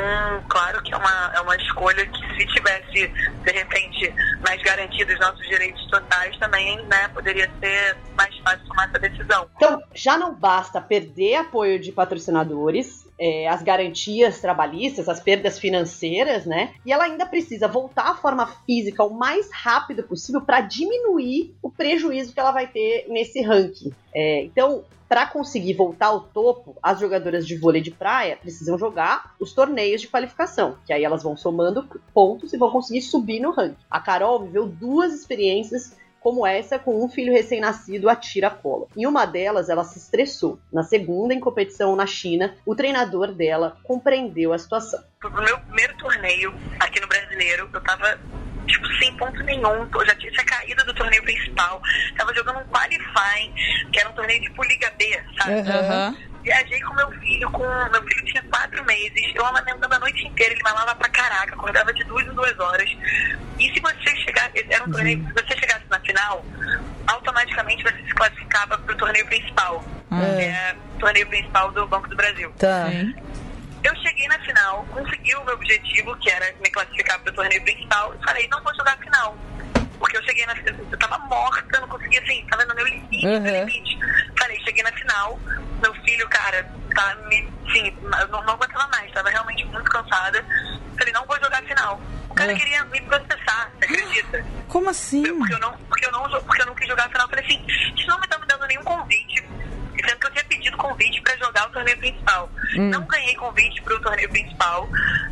claro que é uma, é uma escolha que se tivesse, de repente, mais garantidos nossos direitos totais, também né, poderia ser mais fácil tomar essa decisão. Então, já não basta perder apoio de patrocinadores, é, as garantias trabalhistas, as perdas financeiras, né? E ela ainda precisa voltar à forma física o mais rápido possível para diminuir o prejuízo que ela vai ter nesse ranking. É, então, para conseguir voltar ao topo, as jogadoras de vôlei de praia precisam jogar os torneios de qualificação, que aí elas vão somando pontos e vão conseguir subir no ranking. A Carol viveu duas experiências como essa com um filho recém-nascido a tira-cola. Em uma delas, ela se estressou. Na segunda, em competição na China, o treinador dela compreendeu a situação. No meu primeiro torneio aqui no Brasileiro, eu tava, tipo, sem ponto nenhum. Eu já tinha, tinha caído do torneio principal. Tava jogando um qualifying, que era um torneio tipo Liga B, sabe? Aham. Viajei com meu filho, com meu filho tinha quatro meses, eu amamentando a noite inteira, ele malava pra caraca, acordava de duas em duas horas. E se você chegar, era um torneio, se você chegasse na final, automaticamente você se classificava pro torneio principal. É. Que é o torneio principal do Banco do Brasil. Tá. Eu cheguei na final, consegui o meu objetivo, que era me classificar pro torneio principal, e falei, não vou jogar a final. Porque eu cheguei na eu tava morta, não conseguia assim, tava no meu limite, Uhum. no limite. Falei, cheguei na final, meu filho, cara, tá me. Sim, eu não, não aguentava mais, tava realmente muito cansada. Falei, não vou jogar a final. O cara É. queria me processar, você acredita? Como assim? Porque eu não, porque eu não, porque eu não quis jogar a final. Falei assim, vocês não me estão me dando nenhum convite. Sendo que eu tinha pedido convite pra jogar o torneio principal. Hum. Não ganhei convite pro torneio principal,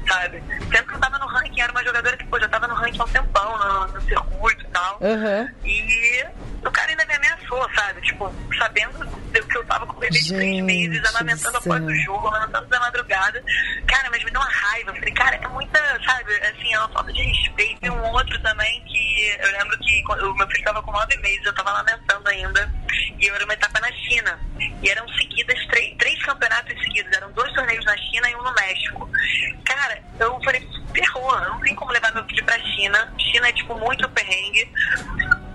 sabe? Sempre que eu tava no ranking, era uma jogadora que, pô, já tava no ranking há um tempão, no, no circuito e tal. Aham. E o cara ainda me ameaçou, sabe? Tipo, sabendo do que eu tava com o bebê de três meses, amamentando do após o jogo, amamentando da madrugada. Cara, mas me deu uma raiva. Eu falei, cara, é muita, sabe, assim, é uma falta de respeito. E um outro também que eu lembro que o meu filho tava com nove meses, eu tava amamentando ainda. E eu era uma etapa na China. E eram seguidas, três, três campeonatos seguidos. Eram dois torneios na China e um no México. Cara, eu falei, ferrou, não tem como levar meu filho pra China. China é, tipo, muito perrengue.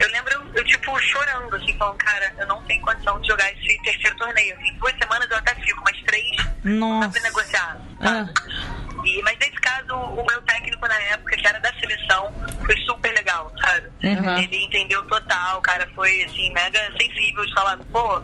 Eu lembro, eu, eu, tipo, chorando, assim, falando, cara, eu não tenho condição de jogar esse terceiro torneio. Assim, duas semanas eu até fico, mas três não dá pra Nossa. negociar, Ah. E, mas nesse caso, o meu técnico na época, que era da seleção, foi super legal, sabe? Uhum. Ele entendeu total, o cara foi, assim, mega sensível de falar, pô,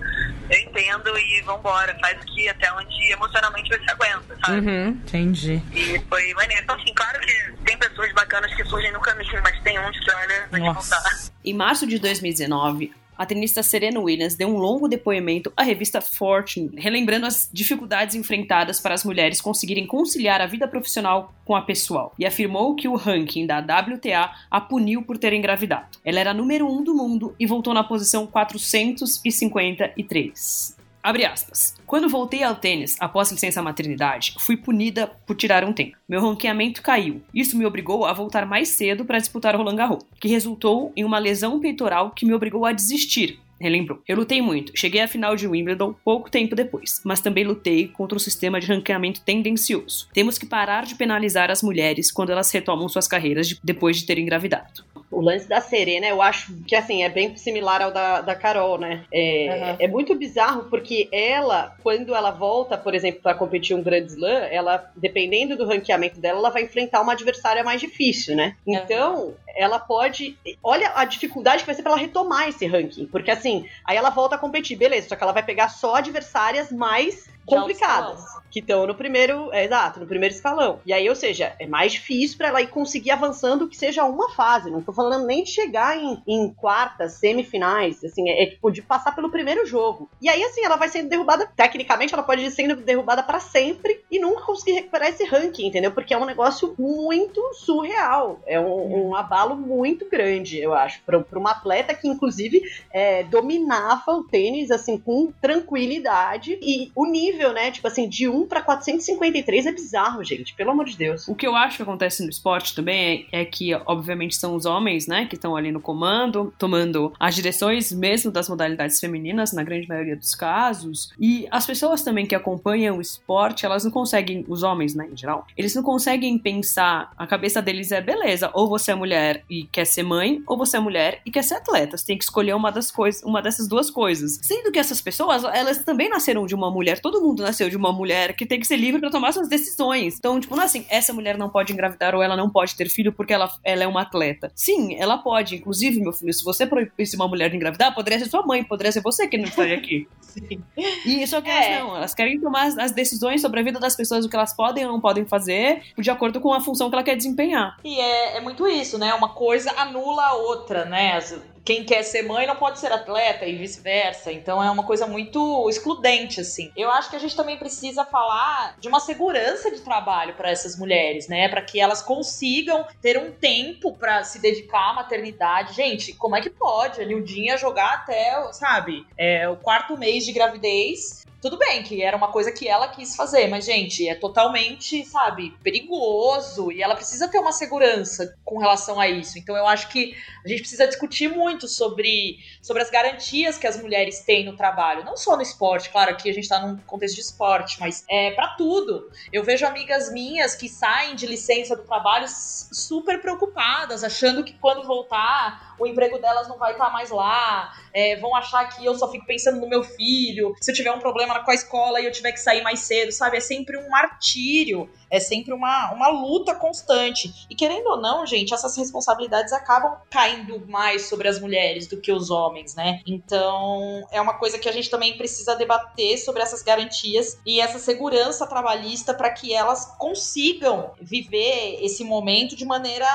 eu entendo e vambora, faz o que até onde emocionalmente você aguenta, sabe? Uhum. Entendi. E foi maneiro. Então, assim, claro que tem pessoas bacanas que surgem no caminho, mas tem uns que, olha, vou te contar. Em março de 2019, a tenista Serena Williams deu um longo depoimento à revista Fortune, relembrando as dificuldades enfrentadas para as mulheres conseguirem conciliar a vida profissional com a pessoal, e afirmou que o ranking da WTA a puniu por ter engravidado. Ela era número 1 um do mundo e voltou na posição 453. Abre aspas. Quando voltei ao tênis após licença maternidade, fui punida por tirar um tempo. Meu ranqueamento caiu. Isso me obrigou a voltar mais cedo para disputar Roland Garros, que resultou em uma lesão peitoral que me obrigou a desistir. Relembrou. Eu lutei muito. Cheguei à final de Wimbledon pouco tempo depois, mas também lutei contra o sistema de ranqueamento tendencioso. Temos que parar de penalizar as mulheres quando elas retomam suas carreiras de- depois de terem engravidado. O lance da Serena, eu acho que assim, é bem similar ao da, da Carol, né? É, Aham. é muito bizarro porque ela, quando ela volta, por exemplo, para competir um Grand Slam, ela, dependendo do ranqueamento dela, ela vai enfrentar uma adversária mais difícil, né? Então, ela pode. Olha a dificuldade que vai ser pra ela retomar esse ranking. Porque assim, aí ela volta a competir, beleza, só que ela vai pegar só adversárias mais complicadas. Que estão no primeiro. É, exato, no primeiro escalão. E aí, ou seja, é mais difícil pra ela ir conseguir avançando que seja uma fase. Não tô falando nem de chegar em, em quartas, semifinais. Assim, é, é tipo de passar pelo primeiro jogo. E aí, assim, ela vai sendo derrubada. Tecnicamente, ela pode ir sendo derrubada pra sempre e nunca conseguir recuperar esse ranking, entendeu? Porque é um negócio muito surreal. É um, um abalo muito grande, eu acho. Pra, pra uma atleta que, inclusive, é, dominava o tênis, assim, com tranquilidade. E o nível, né, tipo assim, de 1 pra 453 é bizarro, gente. Pelo amor de Deus. O que eu acho que acontece no esporte também é, é que, obviamente, são os homens, né, que estão ali no comando, tomando as direções mesmo das modalidades femininas, na grande maioria dos casos. E as pessoas também que acompanham o esporte, elas não conseguem, os homens, né, em geral, eles não conseguem pensar, a cabeça deles é, beleza, ou você é mulher e quer ser mãe, ou você é mulher e quer ser atleta. Você tem que escolher uma das coisas, uma dessas duas coisas. Sendo que essas pessoas, elas também nasceram de uma mulher, todo mundo nasceu de uma mulher que tem que ser livre para tomar suas decisões. Então, tipo, não é assim, essa mulher não pode engravidar ou ela não pode ter filho porque ela, ela é uma atleta. Sim, ela pode. Inclusive, meu filho, se você proibisse uma mulher de engravidar, poderia ser sua mãe, poderia ser você que não estaria aqui. *laughs* E só que É. elas não, elas querem tomar as, as decisões sobre a vida das pessoas, o que elas podem ou não podem fazer, de acordo com a função que ela quer desempenhar. E é, é muito isso, né? Uma coisa anula a outra, né? As- Quem quer ser mãe não pode ser atleta e vice-versa. Então é uma coisa muito excludente, assim. Eu acho que a gente também precisa falar de uma segurança de trabalho para essas mulheres, né? Para que elas consigam ter um tempo para se dedicar à maternidade. Gente, como é que pode a Nildinha jogar até, sabe, é, o quarto mês de gravidez? Tudo bem que era uma coisa que ela quis fazer, mas, gente, é totalmente, sabe, perigoso e ela precisa ter uma segurança com relação a isso. Então, eu acho que a gente precisa discutir muito sobre, sobre as garantias que as mulheres têm no trabalho. Não só no esporte, claro, aqui a gente tá num contexto de esporte, mas é para tudo. Eu vejo amigas minhas que saem de licença do trabalho super preocupadas, achando que quando voltar o emprego delas não vai estar mais lá, é, vão achar que eu só fico pensando no meu filho, se eu tiver um problema com a escola e eu tiver que sair mais cedo, sabe? É sempre um martírio, é sempre uma, uma luta constante. E querendo ou não, gente, essas responsabilidades acabam caindo mais sobre as mulheres do que os homens, né? Então, é uma coisa que a gente também precisa debater sobre essas garantias e essa segurança trabalhista para que elas consigam viver esse momento de maneira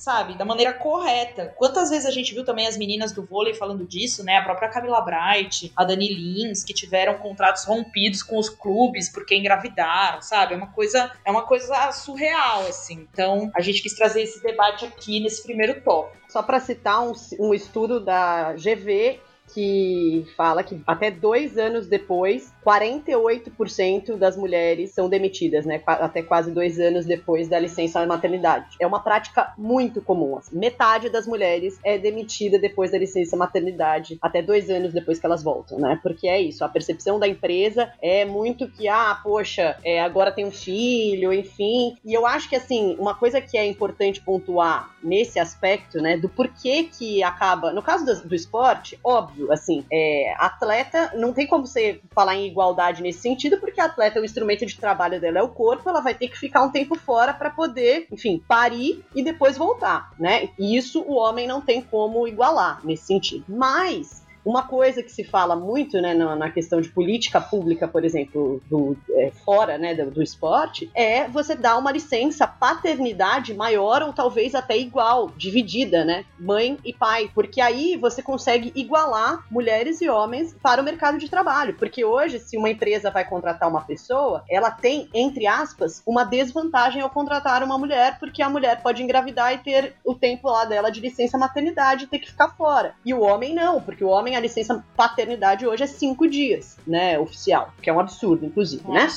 sabe? Da maneira correta. Quantas vezes a gente viu também as meninas do vôlei falando disso, né? A própria Camila Bright, a Dani Lins, que tiveram contratos rompidos com os clubes porque engravidaram, sabe? É uma coisa, é uma coisa surreal, assim. Então, a gente quis trazer esse debate aqui nesse primeiro tópico. Só para citar um, um estudo da GV que fala que até dois anos depois 48% das mulheres são demitidas, né? Até quase dois anos depois da licença maternidade. É uma prática muito comum. Assim. Metade das mulheres é demitida depois da licença maternidade, até dois anos depois que elas voltam, né? Porque é isso, a percepção da empresa é muito que, ah, poxa, é, agora tem um filho, enfim. E eu acho que, assim, uma coisa que é importante pontuar nesse aspecto, né, do porquê que acaba. No caso do, do esporte, óbvio, assim, é, atleta, não tem como você falar em igualdade nesse sentido, porque atleta, o instrumento de trabalho dela é o corpo, ela vai ter que ficar um tempo fora para poder, enfim, parir e depois voltar, né? E isso o homem não tem como igualar nesse sentido. Mas uma coisa que se fala muito né, na, questão de política pública, por exemplo, do, é, fora né, do, do, esporte, é você dar uma licença paternidade maior ou talvez até igual, dividida, né? Mãe e pai. Porque aí você consegue igualar mulheres e homens para o mercado de trabalho. Porque hoje, se uma empresa vai contratar uma pessoa, ela tem, entre aspas, uma desvantagem ao contratar uma mulher, porque a mulher pode engravidar e ter o tempo lá dela de licença maternidade e ter que ficar fora. E o homem não, porque o homem a licença paternidade hoje é cinco dias, né, oficial, que é um absurdo, inclusive, né?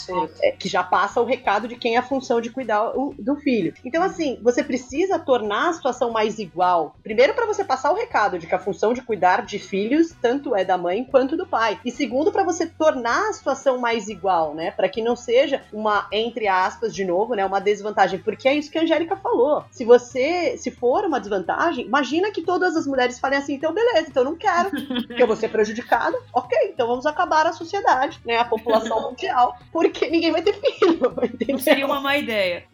É, que já passa o recado de quem é a função de cuidar o, do filho. Então, assim, você precisa tornar a situação mais igual. Primeiro, para você passar o recado de que a função de cuidar de filhos tanto é da mãe quanto do pai. E segundo, para você tornar a situação mais igual, né? Para que não seja uma, entre aspas, de novo, né, uma desvantagem. Porque é isso que a Angélica falou. Se você, se for uma desvantagem, imagina que todas as mulheres falem assim, então beleza, então eu não quero. *laughs* porque eu vou ser prejudicada, ok, então vamos acabar a sociedade, né? A população *laughs* mundial, porque ninguém vai ter filho. *laughs* Entendeu? Não seria uma má ideia. *laughs*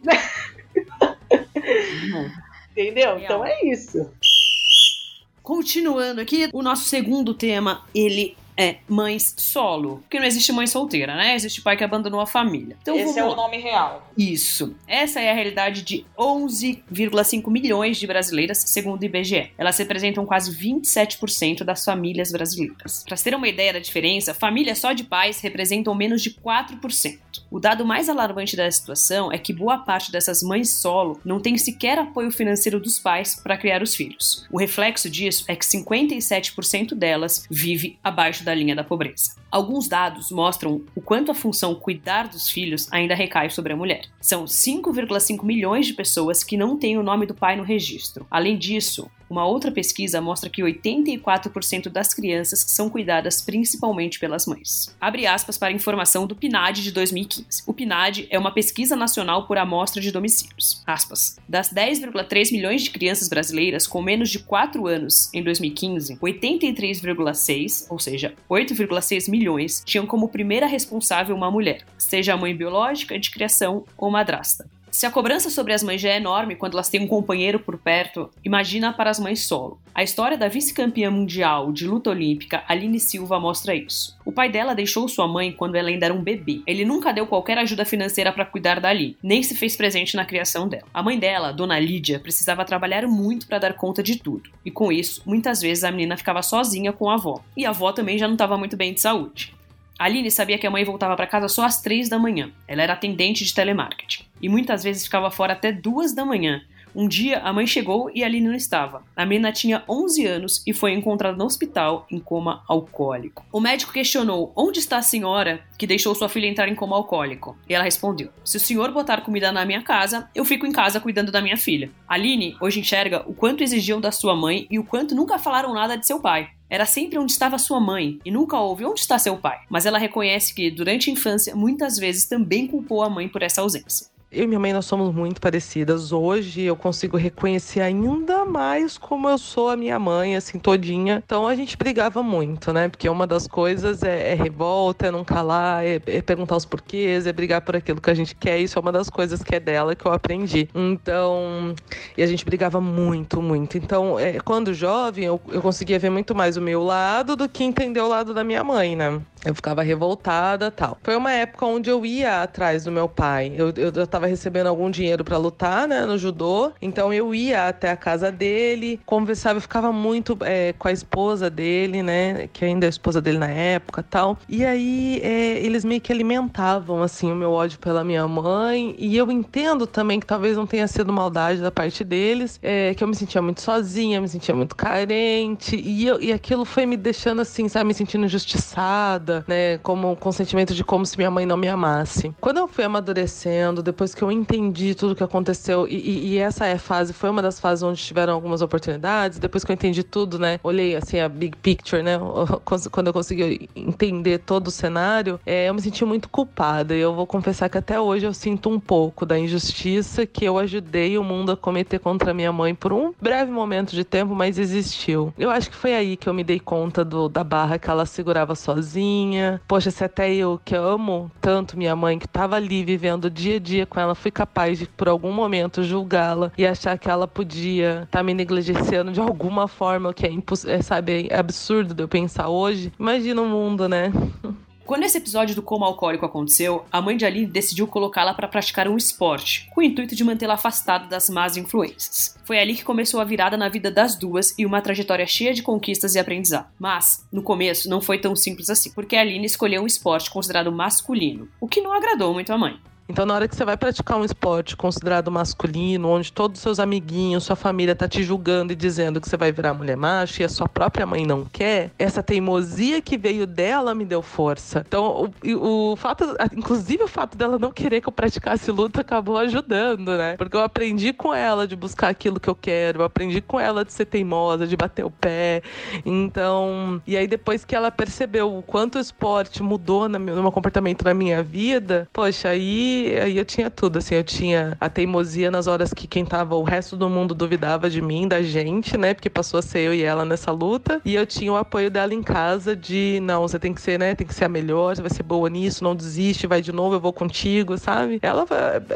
entendeu? Então é isso. Continuando aqui, o nosso segundo tema, ele é mães solo. Porque não existe mãe solteira, né? Existe pai que abandonou a família. Então, Esse é o nome real. Isso. Essa é a realidade de 11,5 milhões de brasileiras, segundo o IBGE. Elas representam quase 27% das famílias brasileiras. Para ter uma ideia da diferença, famílias só de pais representam menos de 4%. O dado mais alarmante da situação é que boa parte dessas mães solo não tem sequer apoio financeiro dos pais para criar os filhos. O reflexo disso é que 57% delas vive abaixo da da linha da pobreza. Alguns dados mostram o quanto a função cuidar dos filhos ainda recai sobre a mulher. São 5,5 milhões de pessoas que não têm o nome do pai no registro. Além disso, uma outra pesquisa mostra que 84% das crianças são cuidadas principalmente pelas mães. Abre aspas para informação do PNAD de 2015. O PNAD é uma pesquisa nacional por amostra de domicílios. Aspas. Das 10,3 milhões de crianças brasileiras com menos de 4 anos em 2015, 83,6, ou seja, 8,6 milhões, tinham como primeira responsável uma mulher, seja a mãe biológica, de criação ou madrasta. Se a cobrança sobre as mães já é enorme quando elas têm um companheiro por perto, imagina para as mães solo. A história da vice-campeã mundial de luta olímpica Aline Silva mostra isso. O pai dela deixou sua mãe quando ela ainda era um bebê. Ele nunca deu qualquer ajuda financeira para cuidar da Ali, nem se fez presente na criação dela. A mãe dela, Dona Lídia, precisava trabalhar muito para dar conta de tudo. E com isso, muitas vezes a menina ficava sozinha com a avó. E a avó também já não estava muito bem de saúde. Aline sabia que a mãe voltava para casa só às três da manhã. Ela era atendente de telemarketing. E muitas vezes ficava fora até duas da manhã. Um dia, a mãe chegou e a Aline não estava. A menina tinha 11 anos e foi encontrada no hospital em coma alcoólico. O médico questionou: Onde está a senhora que deixou sua filha entrar em coma alcoólico? E ela respondeu: Se o senhor botar comida na minha casa, eu fico em casa cuidando da minha filha. A Aline hoje enxerga o quanto exigiam da sua mãe e o quanto nunca falaram nada de seu pai era sempre onde estava sua mãe e nunca houve onde está seu pai. Mas ela reconhece que, durante a infância, muitas vezes também culpou a mãe por essa ausência. Eu e minha mãe, nós somos muito parecidas. Hoje eu consigo reconhecer ainda mais como eu sou a minha mãe, assim, todinha. Então a gente brigava muito, né? Porque uma das coisas é, é revolta, é não calar, é, é, perguntar os porquês, é brigar por aquilo que a gente quer. Isso é uma das coisas que é dela que eu aprendi. Então, e a gente brigava muito, muito. Então, é, quando jovem, eu, eu conseguia ver muito mais o meu lado do que entender o lado da minha mãe, né? Eu ficava revoltada tal. Foi uma época onde eu ia atrás do meu pai. Eu, eu, eu tava recebendo algum dinheiro para lutar, né, no judô. Então eu ia até a casa dele, conversava, eu ficava muito é, com a esposa dele, né, que ainda é a esposa dele na época tal. E aí é, eles meio que alimentavam, assim, o meu ódio pela minha mãe. E eu entendo também que talvez não tenha sido maldade da parte deles, é, que eu me sentia muito sozinha, me sentia muito carente. E, eu, e aquilo foi me deixando assim, sabe, me sentindo injustiçada né? Como com sentimento de como se minha mãe não me amasse. Quando eu fui amadurecendo, depois que eu entendi tudo que aconteceu, e, e, e essa é a fase, foi uma das fases onde tiveram algumas oportunidades, depois que eu entendi tudo, né? Olhei assim a big picture, né? *laughs* Quando eu consegui entender todo o cenário, é, eu me senti muito culpada. E eu vou confessar que até hoje eu sinto um pouco da injustiça que eu ajudei o mundo a cometer contra minha mãe por um breve momento de tempo, mas existiu. Eu acho que foi aí que eu me dei conta do, da barra que ela segurava sozinha Poxa, se até eu, que amo tanto minha mãe, que estava ali vivendo dia a dia com ela, fui capaz de, por algum momento, julgá-la e achar que ela podia estar tá me negligenciando de alguma forma, o que é, é, sabe, é absurdo de eu pensar hoje. Imagina o mundo, né? Quando esse episódio do coma alcoólico aconteceu, a mãe de Aline decidiu colocá-la para praticar um esporte, com o intuito de mantê-la afastada das más influências. Foi ali que começou a virada na vida das duas e uma trajetória cheia de conquistas e aprendizado. Mas, no começo, não foi tão simples assim, porque a Aline escolheu um esporte considerado masculino, o que não agradou muito a mãe. Então, na hora que você vai praticar um esporte considerado masculino, onde todos os seus amiguinhos, sua família tá te julgando e dizendo que você vai virar mulher macho e a sua própria mãe não quer, essa teimosia que veio dela me deu força. Então, o, o fato, inclusive o fato dela não querer que eu praticasse luta acabou ajudando, né? Porque eu aprendi com ela de buscar aquilo que eu quero, eu aprendi com ela de ser teimosa, de bater o pé. Então, e aí depois que ela percebeu o quanto o esporte mudou no meu comportamento na minha vida, poxa, aí aí eu tinha tudo, assim, eu tinha a teimosia nas horas que quem tava, o resto do mundo duvidava de mim, da gente, né? Porque passou a ser eu e ela nessa luta. E eu tinha o apoio dela em casa de, não, você tem que ser, né? Tem que ser a melhor, você vai ser boa nisso, não desiste, vai de novo, eu vou contigo, sabe? Ela,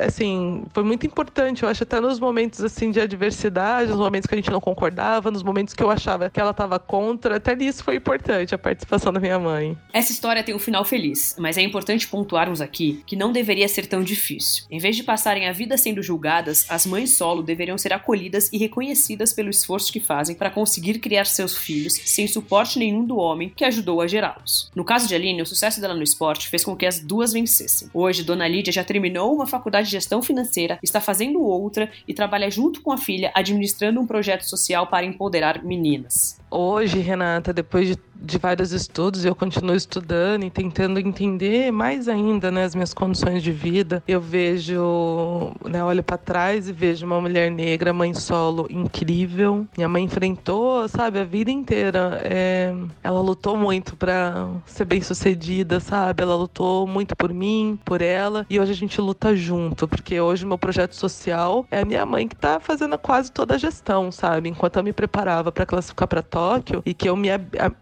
assim, foi muito importante, eu acho, até nos momentos, assim, de adversidade, nos momentos que a gente não concordava, nos momentos que eu achava que ela tava contra, até nisso foi importante a participação da minha mãe. Essa história tem um final feliz, mas é importante pontuarmos aqui que não deveria ser tão difícil. Em vez de passarem a vida sendo julgadas, as mães solo deveriam ser acolhidas e reconhecidas pelo esforço que fazem para conseguir criar seus filhos sem suporte nenhum do homem que ajudou a gerá-los. No caso de Aline, o sucesso dela no esporte fez com que as duas vencessem. Hoje, Dona Lídia já terminou uma faculdade de gestão financeira, está fazendo outra e trabalha junto com a filha administrando um projeto social para empoderar meninas. Hoje, Renata, depois de de vários estudos, eu continuo estudando e tentando entender mais ainda né, as minhas condições de vida. Eu vejo, né, olho para trás e vejo uma mulher negra, mãe solo, incrível. Minha mãe enfrentou, sabe, a vida inteira. É, ela lutou muito para ser bem sucedida, sabe? Ela lutou muito por mim, por ela. E hoje a gente luta junto, porque hoje o meu projeto social é a minha mãe que tá fazendo quase toda a gestão, sabe? Enquanto eu me preparava para classificar para Tóquio e que eu me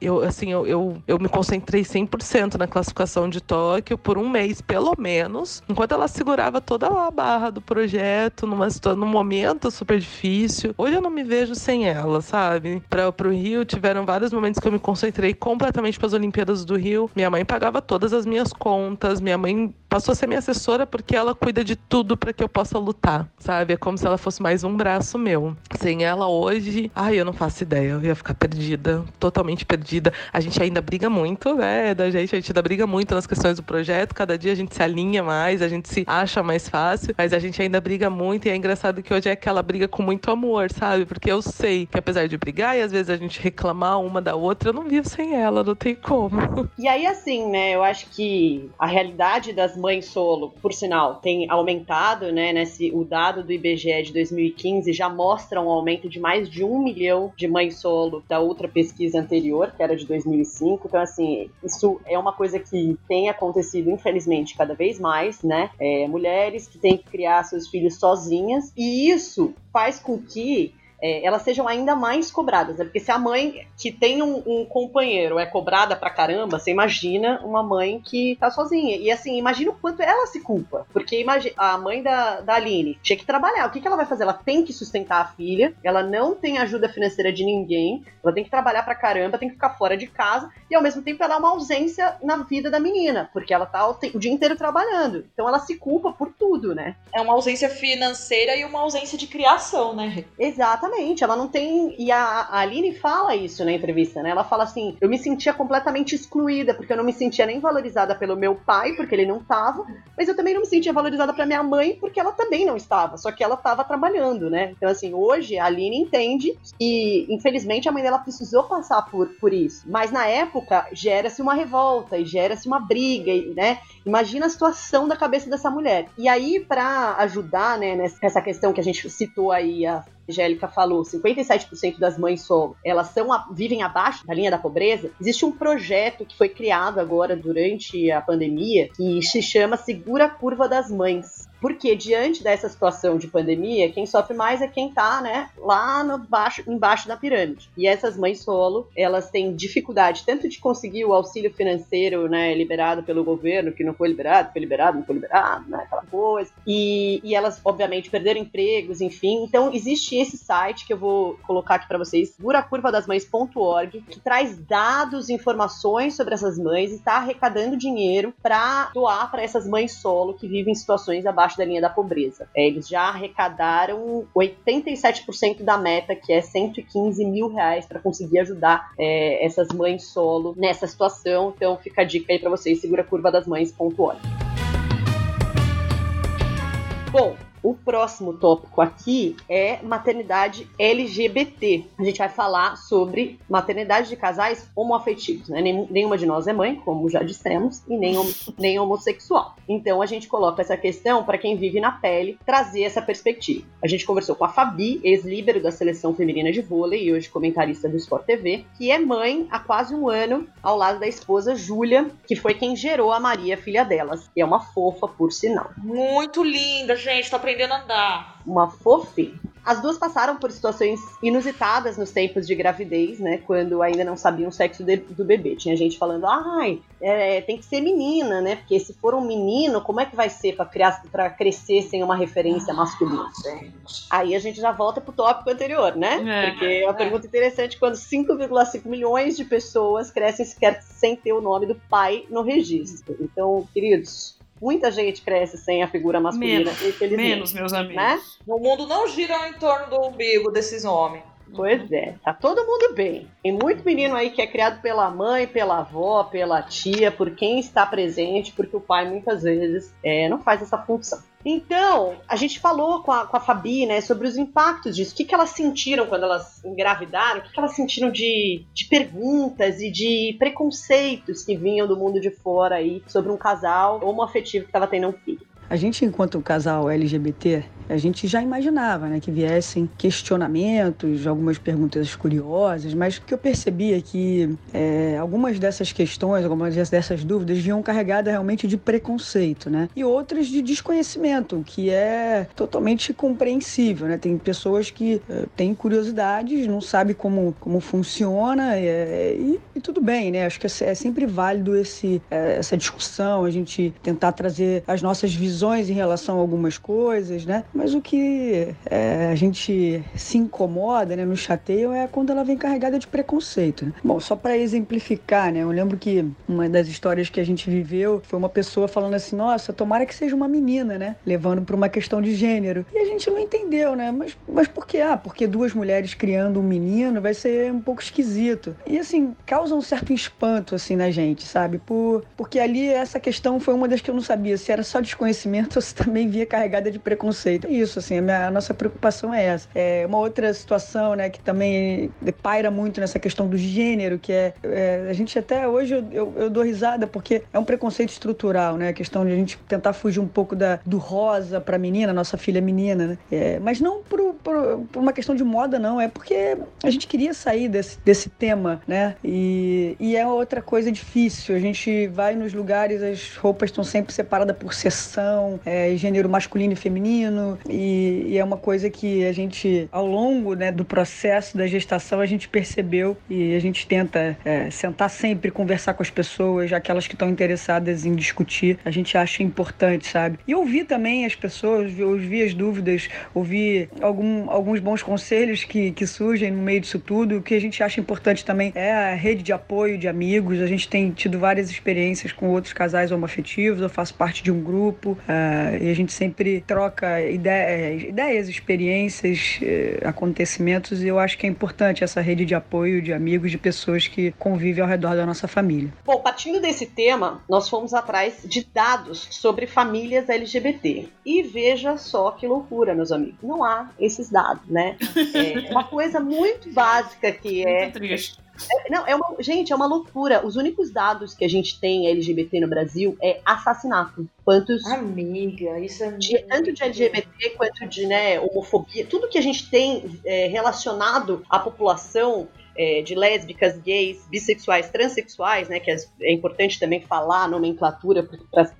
eu, assim, eu, eu, eu me concentrei 100% na classificação de Tóquio por um mês, pelo menos, enquanto ela segurava toda a barra do projeto, numa, num momento super difícil. Hoje eu não me vejo sem ela, sabe? Para o Rio, tiveram vários momentos que eu me concentrei completamente para as Olimpíadas do Rio. Minha mãe pagava todas as minhas contas, minha mãe passou a ser minha assessora porque ela cuida de tudo para que eu possa lutar, sabe? É como se ela fosse mais um braço meu. Sem ela hoje, ai, eu não faço ideia, eu ia ficar perdida, totalmente perdida. A gente ainda briga muito, né? Da gente, a gente ainda briga muito nas questões do projeto. Cada dia a gente se alinha mais, a gente se acha mais fácil, mas a gente ainda briga muito. E é engraçado que hoje é aquela briga com muito amor, sabe? Porque eu sei que apesar de brigar e às vezes a gente reclamar uma da outra, eu não vivo sem ela, não tem como. *laughs* E aí, assim, né? Eu acho que a realidade das mães solo, por sinal, tem aumentado, né? Nesse, o dado do IBGE de 2015 já mostra um aumento de mais de um milhão de mães solo da outra pesquisa anterior, que era de 2005. Então, assim, isso é uma coisa que tem acontecido, infelizmente, cada vez mais, né? É, mulheres que têm que criar seus filhos sozinhas, e isso faz com que é, elas sejam ainda mais cobradas. Né? Porque se a mãe que tem um, um, companheiro é cobrada pra caramba, você imagina uma mãe que tá sozinha. E assim, imagina o quanto ela se culpa. Porque imagina, a mãe da, da Aline tinha que trabalhar. O que, que ela vai fazer? Ela tem que sustentar a filha, ela não tem ajuda financeira de ninguém, ela tem que trabalhar pra caramba, tem que ficar fora de casa, e ao mesmo tempo ela é uma ausência na vida da menina, porque ela tá o, o dia inteiro trabalhando. Então ela se culpa por tudo, né? É uma ausência financeira e uma ausência de criação, né? Exatamente. Ela não tem. E a, a Aline fala isso na entrevista, né? Ela fala assim: eu me sentia completamente excluída, porque eu não me sentia nem valorizada pelo meu pai, porque ele não tava, mas eu também não me sentia valorizada pra minha mãe, porque ela também não estava, só que ela tava trabalhando, né? Então, assim, hoje a Aline entende que, infelizmente, a mãe dela precisou passar por, por isso. Mas na época, gera-se uma revolta e gera-se uma briga, né? Imagina a situação da cabeça dessa mulher. E aí, para ajudar, né, nessa questão que a gente citou aí, a Angélica falou, 57% das mães solo, elas são, vivem abaixo da linha da pobreza. Existe um projeto que foi criado agora durante a pandemia que se chama Segura a Curva das Mães. Porque diante dessa situação de pandemia, quem sofre mais é quem tá, né, lá no baixo, embaixo da pirâmide. E essas mães solo, elas têm dificuldade tanto de conseguir o auxílio financeiro, né, liberado pelo governo, que não foi liberado, foi liberado, não foi liberado, né, aquela coisa. E, e elas, obviamente, perderam empregos, enfim. Então, existe esse site que eu vou colocar aqui para vocês, buracurvadasmães.org, que traz dados, informações sobre essas mães e está arrecadando dinheiro para doar para essas mães solo que vivem em situações abaixo abaixo da linha da pobreza. É, eles já arrecadaram 87% da meta, que é 115 mil reais, para conseguir ajudar é, essas mães solo nessa situação. Então fica a dica aí para vocês, segura curva das mães.org. Bom, o próximo tópico aqui é maternidade LGBT. A gente vai falar sobre maternidade de casais homoafetivos, né? Nenhuma de nós é mãe, como já dissemos, e nem, *laughs* nem homossexual. Então a gente coloca essa questão para quem vive na pele trazer essa perspectiva. A gente conversou com a Fabi, ex-líbero da seleção feminina de vôlei e hoje comentarista do Sport TV, que é mãe há quase um ano, ao lado da esposa Júlia, que foi quem gerou a Maria, filha delas. E é uma fofa, por sinal. Muito linda, gente. Tá aprendendo a andar. Uma fofinha. As duas passaram por situações inusitadas nos tempos de gravidez, né? Quando ainda não sabiam o sexo de, do bebê. Tinha gente falando, ai, é, tem que ser menina, né? Porque se for um menino, como é que vai ser para crescer sem uma referência masculina? Aí a gente já volta pro tópico anterior, né? É, Porque é uma é. pergunta interessante quando 5,5 milhões de pessoas crescem sequer sem ter o nome do pai no registro. Então, queridos, Muita gente cresce sem a figura masculina, menos, infelizmente. Menos, meus amigos. Né? O mundo não gira em torno do umbigo desses homens. Pois é, tá todo mundo bem. Tem muito menino aí que é criado pela mãe, pela avó, pela tia, por quem está presente, porque o pai muitas vezes é, não faz essa função. Então, a gente falou com a, com a Fabi, né, sobre os impactos disso. O que, que elas sentiram quando elas engravidaram? O que, que elas sentiram de, de perguntas e de preconceitos que vinham do mundo de fora aí sobre um casal homoafetivo que estava tendo um filho? A gente, enquanto casal LGBT, a gente já imaginava né, que viessem questionamentos, algumas perguntas curiosas, mas o que eu percebi é que é, algumas dessas questões, algumas dessas dúvidas vinham carregadas realmente de preconceito, né? E outras de desconhecimento, que é totalmente compreensível, né? Tem pessoas que é, têm curiosidades, não sabem como, como funciona é, e, e, tudo bem, né? Acho que é, é sempre válido esse, é, essa discussão, a gente tentar trazer as nossas visões em relação a algumas coisas, né? Mas o que é, a gente se incomoda, né, no chateio é quando ela vem carregada de preconceito. Né? Bom, só para exemplificar, né, eu lembro que uma das histórias que a gente viveu foi uma pessoa falando assim: nossa, tomara que seja uma menina, né? Levando para uma questão de gênero. E a gente não entendeu, né? Mas, mas por quê? Ah, porque duas mulheres criando um menino vai ser um pouco esquisito. E assim, causa um certo espanto, assim, na gente, sabe? Por, porque ali essa questão foi uma das que eu não sabia se era só desconhecimento se *laughs* também via carregada de preconceito. Isso, assim, a, minha, a, nossa preocupação é essa. É uma outra situação, né, que também paira muito nessa questão do gênero, que é, é a gente até hoje eu, eu, eu, dou risada porque é um preconceito estrutural, né, a questão de a gente tentar fugir um pouco da, do rosa para menina, nossa filha é menina, né, é, mas não por, por, por, uma questão de moda, não, é porque a gente queria sair desse, desse tema, né, e, e é outra coisa difícil, a gente vai nos lugares, as roupas estão sempre separadas por seção, é, gênero masculino e feminino, e, e, é uma coisa que a gente, ao longo né, do processo da gestação, a gente percebeu e a gente tenta é, sentar sempre, conversar com as pessoas, aquelas que estão interessadas em discutir, a gente acha importante, sabe? E ouvir também as pessoas, ouvir as dúvidas, ouvir algum, alguns bons conselhos que, que surgem no meio disso tudo. O que a gente acha importante também é a rede de apoio de amigos. A gente tem tido várias experiências com outros casais homoafetivos, eu faço parte de um grupo uh, e a gente sempre troca ideias, ideias experiências, uh, acontecimentos e eu acho que é importante essa rede de apoio de amigos, de pessoas que convivem ao redor da nossa família. Bom, partindo desse tema, nós fomos atrás de dados sobre famílias LGBT. E veja só que loucura, meus amigos. Não há esses dados, né? *laughs* É uma coisa muito básica que é. É, não, é uma, gente, é uma loucura. Os únicos dados que a gente tem LGBT no Brasil é assassinato. Quantos. Amiga, isso é. De, tanto de LGBT quanto de né, homofobia. Tudo que a gente tem é, relacionado à população é, de lésbicas, gays, bissexuais, transexuais, né, que é, é importante também falar a nomenclatura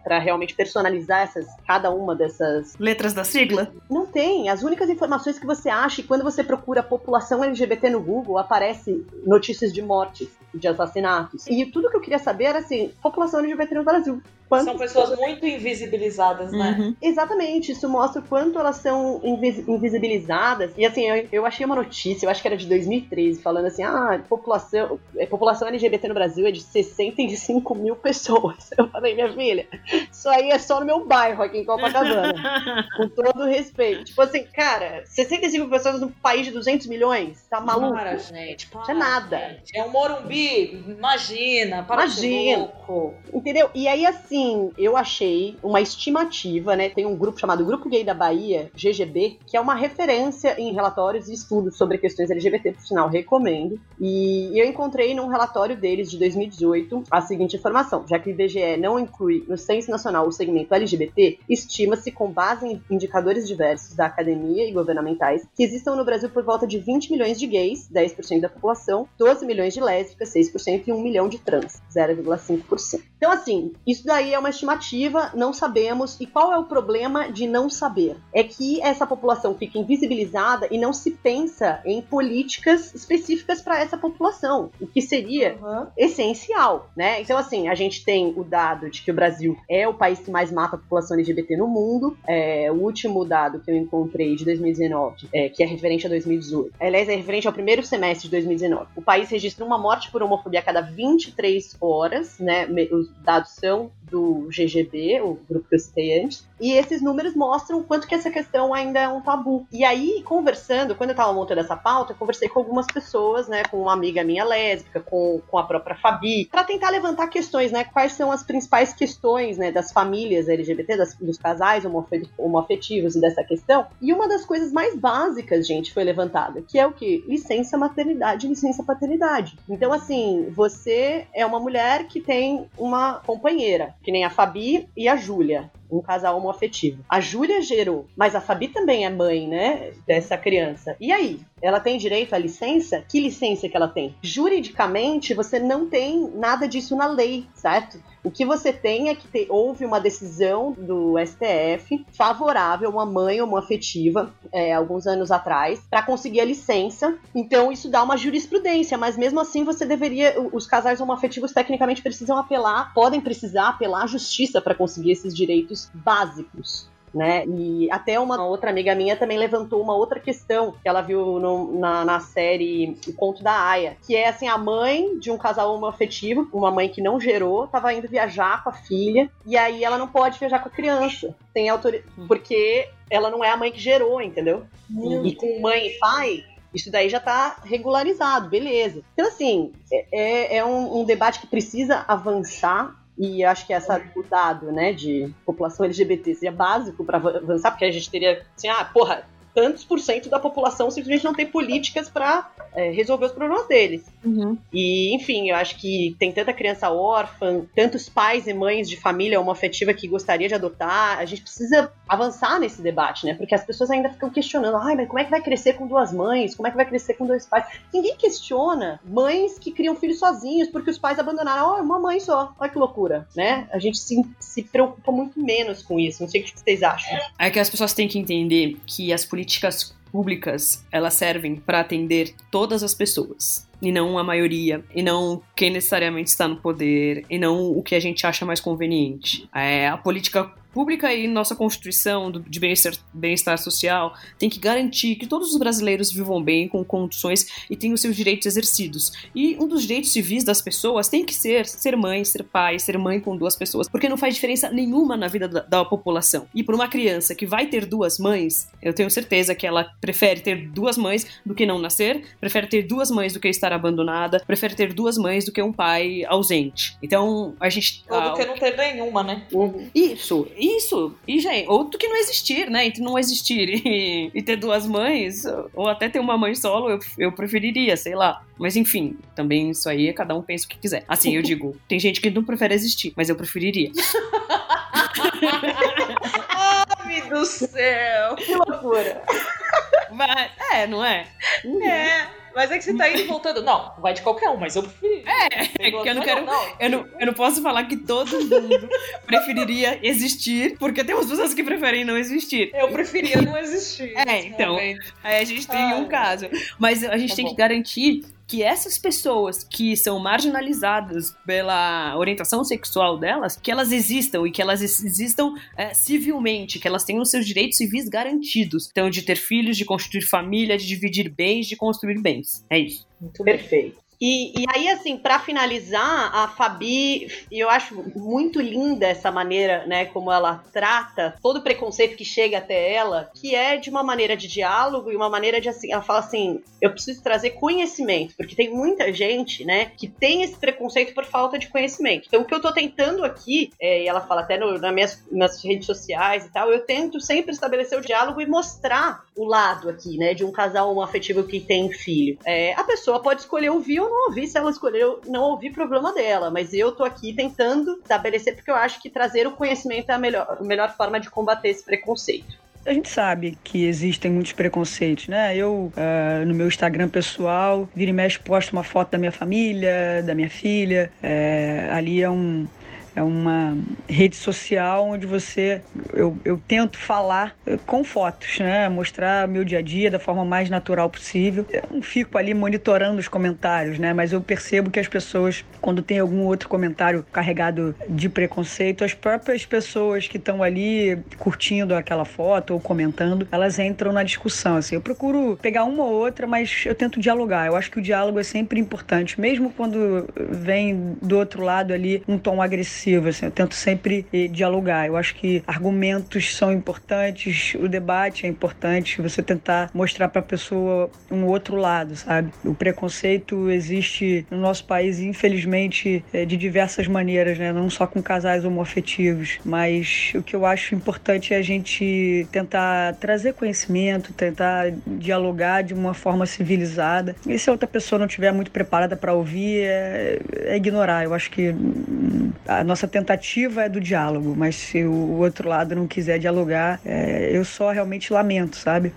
para realmente personalizar essas, cada uma dessas letras da sigla. Não tem. As únicas informações que você acha e quando você procura população LGBT no Google aparece notícias de mortes, de assassinatos. E tudo que eu queria saber era assim, população LGBT no Brasil. Quanto... São pessoas muito invisibilizadas, né? Uhum. Exatamente, isso mostra o quanto elas são invis invisibilizadas. E assim, eu, eu, achei uma notícia, eu acho que era de 2013, falando assim: ah, população, a população LGBT no Brasil é de 65 mil pessoas. Eu falei, minha filha, isso aí é só no meu bairro aqui em Copacabana. *laughs* com todo respeito. Tipo assim, cara, 65 pessoas num país de 200 milhões? Tá maluco? Para, gente, para, Isso é nada. Gente. É um Morumbi, imagina, para imagina. Entendeu? E aí, assim, assim, eu achei uma estimativa, né? Tem um grupo chamado Grupo Gay da Bahia, GGB, que é uma referência em relatórios e estudos sobre questões LGBT, por sinal, recomendo. E eu encontrei num relatório deles de 2018 a seguinte informação: já que o IBGE não inclui no Censo Nacional o segmento LGBT, estima-se, com base em indicadores diversos da academia e governamentais, que existam no Brasil por volta de 20 milhões de gays, 10% da população, 12 milhões de lésbicas, 6%, e 1 milhão de trans, 0,5%. Então, assim, isso daí é uma estimativa, não sabemos. E qual é o problema de não saber? É que essa população fica invisibilizada e não se pensa em políticas específicas para essa população, o que seria uhum. essencial, né? Então, assim, a gente tem o dado de que o Brasil é o país que mais mata a população LGBT no mundo. É, o último dado que eu encontrei de 2019, é, que é referente a 2018, aliás, é referente ao primeiro semestre de 2019. O país registra uma morte por homofobia a cada 23 horas, né? Os dados são do GGB, o grupo que eu citei antes, e esses números mostram o quanto que essa questão ainda é um tabu. E aí, conversando, quando eu tava montando essa pauta, eu conversei com algumas pessoas, né, com uma amiga minha lésbica, com, com a própria Fabi, para tentar levantar questões, né, quais são as principais questões, né, das famílias LGBT, das, dos casais homoafetivos e dessa questão. E uma das coisas mais básicas, gente, foi levantada, que é o que? Licença maternidade licença paternidade. Então, assim, você é uma mulher que tem uma companheira, que nem a Fabi e a Júlia um casal homoafetivo. A Júlia gerou, mas a Fabi também é mãe, né, dessa criança. E aí? Ela tem direito à licença? Que licença que ela tem? Juridicamente, você não tem nada disso na lei, certo? O que você tem é que te, houve uma decisão do STF favorável a uma mãe homoafetiva é, alguns anos atrás para conseguir a licença. Então isso dá uma jurisprudência, mas mesmo assim você deveria, os casais homoafetivos tecnicamente precisam apelar, podem precisar apelar à justiça para conseguir esses direitos básicos né? E até uma outra amiga minha também levantou uma outra questão que ela viu no, na, na série O Conto da Aya, que é assim, a mãe de um casal homoafetivo, uma mãe que não gerou, tava indo viajar com a filha, e aí ela não pode viajar com a criança, sem autoridade, porque ela não é a mãe que gerou, entendeu? E com mãe e pai, isso daí já está regularizado, beleza. Então, assim, é, é, é um, um, debate que precisa avançar e acho que essa, o dado, né, de população LGBT seria básico para avançar, porque a gente teria, assim, ah, porra, tantos por cento da população simplesmente não tem políticas para é, resolver os problemas deles. Uhum. E, enfim, eu acho que tem tanta criança órfã, tantos pais e mães de família homoafetiva que gostaria de adotar. A gente precisa avançar nesse debate, né? Porque as pessoas ainda ficam questionando: ai, mas como é que vai crescer com duas mães? Como é que vai crescer com dois pais? Ninguém questiona mães que criam filhos sozinhos porque os pais abandonaram. Oh, uma mãe só. Olha que loucura, né? A gente se, se preocupa muito menos com isso. Não sei o que vocês acham. É que as pessoas têm que entender que as políticas públicas elas servem para atender todas as pessoas e não a maioria, e não quem necessariamente está no poder, e não o que a gente acha mais conveniente. É, a política pública e nossa Constituição de bem-estar bem social tem que garantir que todos os brasileiros vivam bem, com condições e tenham seus direitos exercidos. E um dos direitos civis das pessoas tem que ser ser mãe, ser pai, ser mãe com duas pessoas, porque não faz diferença nenhuma na vida da, da população. E para uma criança que vai ter duas mães, eu tenho certeza que ela prefere ter duas mães do que não nascer, prefere ter duas mães do que estar abandonada, prefere ter duas mães do que um pai ausente. Então, a gente. Ou do que não ter nenhuma, né? Isso, isso. E, gente, ou do que não existir, né? Entre não existir e, e ter duas mães, ou até ter uma mãe solo, eu, eu preferiria, sei lá. Mas enfim, também isso aí, cada um pensa o que quiser. Assim, eu digo, *laughs* tem gente que não prefere existir, mas eu preferiria. Ai, do céu! Que loucura! Mas, é, não é? É. Mas é que você tá indo e voltando. Não, vai de qualquer um, mas eu prefiro. É, é que eu não quero. Eu não, eu não posso falar que todo mundo *laughs* preferiria existir, porque tem umas pessoas que preferem não existir. Eu preferia não existir. É, então. momento. Aí a gente tem Ai. um caso. Mas a gente Tá tem bom. que garantir que essas pessoas que são marginalizadas pela orientação sexual delas, que elas existam e que elas ex- existam é, civilmente, que elas tenham seus direitos civis garantidos. Então, de ter filhos, de constituir família, de dividir bens, de construir bens. É isso. Muito bem. Perfeito. E, e aí, assim, pra finalizar, a Fabi, eu acho muito linda essa maneira, né, como ela trata todo o preconceito que chega até ela, que é de uma maneira de diálogo e uma maneira de, assim, ela fala assim, eu preciso trazer conhecimento, porque tem muita gente, né, que tem esse preconceito por falta de conhecimento. Então, o que eu tô tentando aqui, é, e ela fala até no, nas minhas nas redes sociais e tal, eu tento sempre estabelecer o diálogo e mostrar o lado aqui, né, de um casal homoafetivo que tem filho. É, a pessoa pode escolher ouvir ou não ouvir, se ela escolheu não ouvir, problema dela, mas eu tô aqui tentando estabelecer porque eu acho que trazer o conhecimento é a melhor, a melhor forma de combater esse preconceito. A gente sabe que existem muitos preconceitos, né? Eu, ah, no meu Instagram pessoal, vira e mexe, posto uma foto da minha família, da minha filha. É, ali é um. É uma rede social onde você. Eu, eu tento falar eh, com fotos, né? Mostrar meu dia a dia da forma mais natural possível. Eu não fico ali monitorando os comentários, né? Mas eu percebo que as pessoas, quando tem algum outro comentário carregado de preconceito, as próprias pessoas que estão ali curtindo aquela foto ou comentando, elas entram na discussão. Assim, eu procuro pegar uma ou outra, mas eu tento dialogar. Eu acho que o diálogo é sempre importante, mesmo quando vem do outro lado ali um tom agressivo. Assim, eu tento sempre eh, dialogar. Eu acho que argumentos são importantes, o debate é importante, você tentar mostrar para a pessoa um outro lado, sabe? O preconceito existe no nosso país, infelizmente, eh, de diversas maneiras, né? Não só com casais homoafetivos, mas o que eu acho importante é a gente tentar trazer conhecimento, tentar dialogar de uma forma civilizada. E se a outra pessoa não estiver muito preparada para ouvir, é, é ignorar. Eu acho que a nossa tentativa é do diálogo, mas se o outro lado não quiser dialogar, é, eu só realmente lamento, sabe?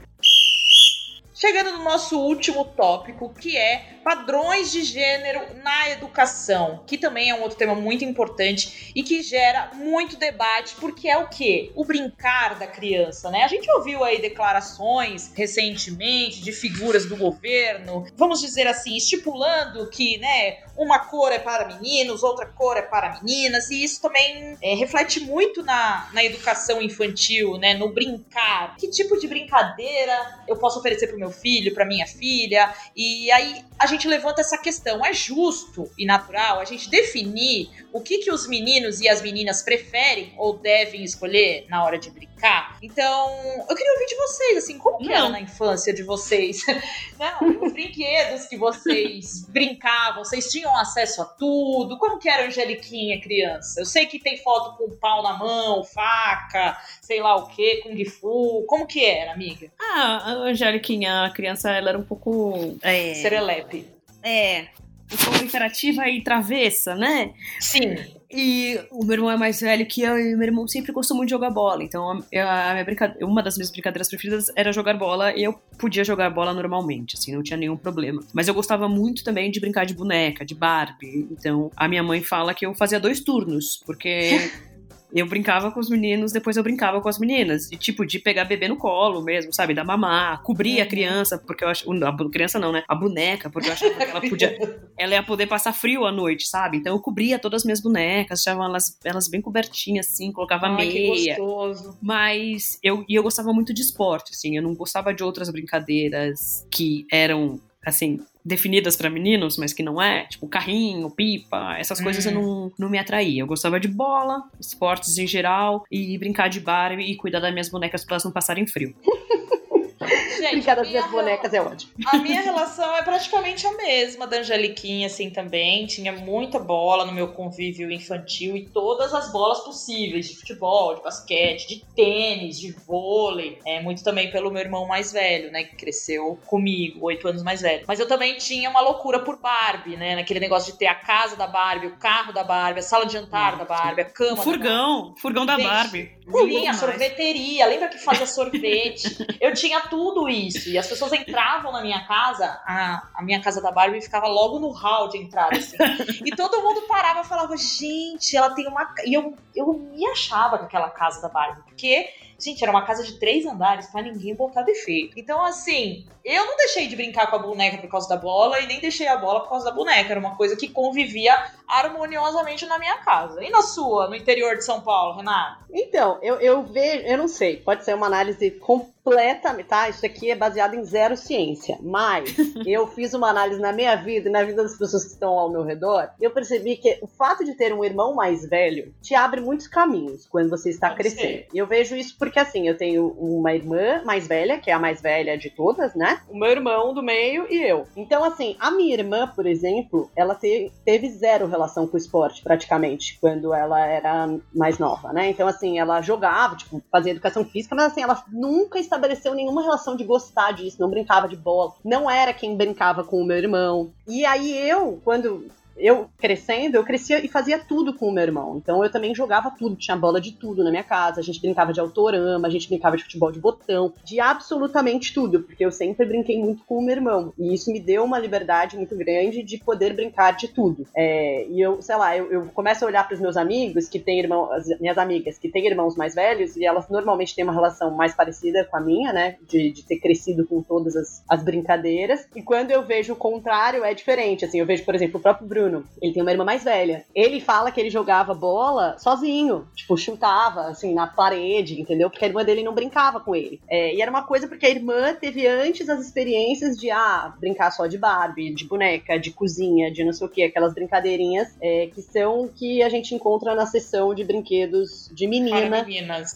Chegando no nosso último tópico, que é padrões de gênero na educação, que também é um outro tema muito importante e que gera muito debate, porque é o quê? O brincar da criança, né? A gente ouviu aí declarações recentemente de figuras do governo, vamos dizer assim, estipulando que, né, uma cor é para meninos, outra cor é para meninas, e isso também é, reflete muito na, na educação infantil, né, no brincar. Que tipo de brincadeira eu posso oferecer para o meu filho, para minha filha? E aí a gente levanta essa questão: é justo e natural a gente definir o que, que os meninos e as meninas preferem ou devem escolher na hora de brincar? Então, eu queria ouvir de vocês, assim, como que era na infância de vocês? *laughs* Não, os brinquedos que vocês *laughs* brincavam, vocês tinham acesso a tudo? Como que era a Angeliquinha criança? Eu sei que tem foto com pau na mão, faca, sei lá o que, Kung Fu. Como que era, amiga? Ah, a Angeliquinha, a criança, ela era um pouco. É... Serelepe. É, um pouco imperativa e travessa, né? Sim. E o meu irmão é mais velho que eu, e meu irmão sempre gostou muito de jogar bola. Então, a, a minha brinca... uma das minhas brincadeiras preferidas era jogar bola, e eu podia jogar bola normalmente, assim, não tinha nenhum problema. Mas eu gostava muito também de brincar de boneca, de Barbie. Então, a minha mãe fala que eu fazia dois turnos, porque *laughs* eu brincava com os meninos, depois eu brincava com as meninas. E tipo, de pegar bebê no colo mesmo, sabe? Da mamar, cobrir a uhum. criança, porque eu acho. A criança não, né? A boneca, porque eu achava que ela podia. *laughs* ela ia poder passar frio à noite, sabe? Então eu cobria todas as minhas bonecas, deixava elas, elas bem cobertinhas, assim, colocava Ai, meia. Que gostoso. Mas eu, e eu gostava muito de esporte, assim. Eu não gostava de outras brincadeiras que eram, assim, definidas para meninos, mas que não é, tipo carrinho, pipa, essas coisas eu Hum. não, não me atraía. Eu gostava de bola, esportes em geral, e brincar de Barbie e cuidar das minhas bonecas pra elas não passarem frio. *laughs* Gente, das minhas bonecas é ótimo. A minha relação é praticamente a mesma da Angeliquinha, assim, também. Tinha muita bola no meu convívio infantil e todas as bolas possíveis, de futebol, de basquete, de tênis, de vôlei. É, muito também pelo meu irmão mais velho, né, que cresceu comigo, oito anos mais velho. Mas eu também tinha uma loucura por Barbie, né, naquele negócio de ter a casa da Barbie, o carro da Barbie, a sala de jantar da Barbie, a cama O da furgão, furgão da Barbie. Sim, Lindo a demais. sorveteria. Lembra que fazia sorvete? Eu tinha tudo isso. E as pessoas entravam na minha casa, a, a minha casa da Barbie ficava logo no hall de entrada. assim. E todo mundo parava e falava: gente, ela tem uma. ca-" E eu, eu me achava com aquela casa da Barbie. Porque, gente, era uma casa de três andares pra ninguém botar defeito. Então, assim, eu não deixei de brincar com a boneca por causa da bola e nem deixei a bola por causa da boneca. Era uma coisa que convivia harmoniosamente na minha casa. E na sua, no interior de São Paulo, Renato? Então, eu, eu vejo, eu não sei, pode ser uma análise completamente, tá? Isso aqui é baseado em zero ciência, mas *laughs* eu fiz uma análise na minha vida e na vida das pessoas que estão ao meu redor, eu percebi que o fato de ter um irmão mais velho te abre muitos caminhos quando você está Pode crescendo. ser. E eu vejo isso porque, assim, eu tenho uma irmã mais velha, que é a mais velha de todas, né? O meu irmão do meio e eu. Então, assim, a minha irmã, por exemplo, ela te- teve zero relação com o esporte, praticamente, quando ela era mais nova, né? Então, assim, ela jogava, tipo, fazia educação física, mas, assim, ela nunca estabeleceu nenhuma relação de gostar disso, não brincava de bola, não era quem brincava com o meu irmão. E aí eu, quando eu crescendo, eu crescia e fazia tudo com o meu irmão. Então eu também jogava tudo, tinha bola de tudo na minha casa. A gente brincava de autorama, a gente brincava de futebol de botão, de absolutamente tudo, porque eu sempre brinquei muito com o meu irmão. E isso me deu uma liberdade muito grande de poder brincar de tudo. É, e eu, sei lá, eu, eu começo a olhar para os meus amigos que têm irmãos, as minhas amigas que têm irmãos mais velhos, e elas normalmente têm uma relação mais parecida com a minha, né? De, de ter crescido com todas as, as brincadeiras. E quando eu vejo o contrário, é diferente. Assim, eu vejo, por exemplo, o próprio Bruno. Ele tem uma irmã mais velha. Ele fala que ele jogava bola sozinho. Tipo, chutava, assim, na parede, entendeu? Porque a irmã dele não brincava com ele. É, e era uma coisa porque a irmã teve antes as experiências de, ah, brincar só de Barbie, de boneca, de cozinha, de não sei o que, aquelas brincadeirinhas é, que são que a gente encontra na seção de brinquedos de menina.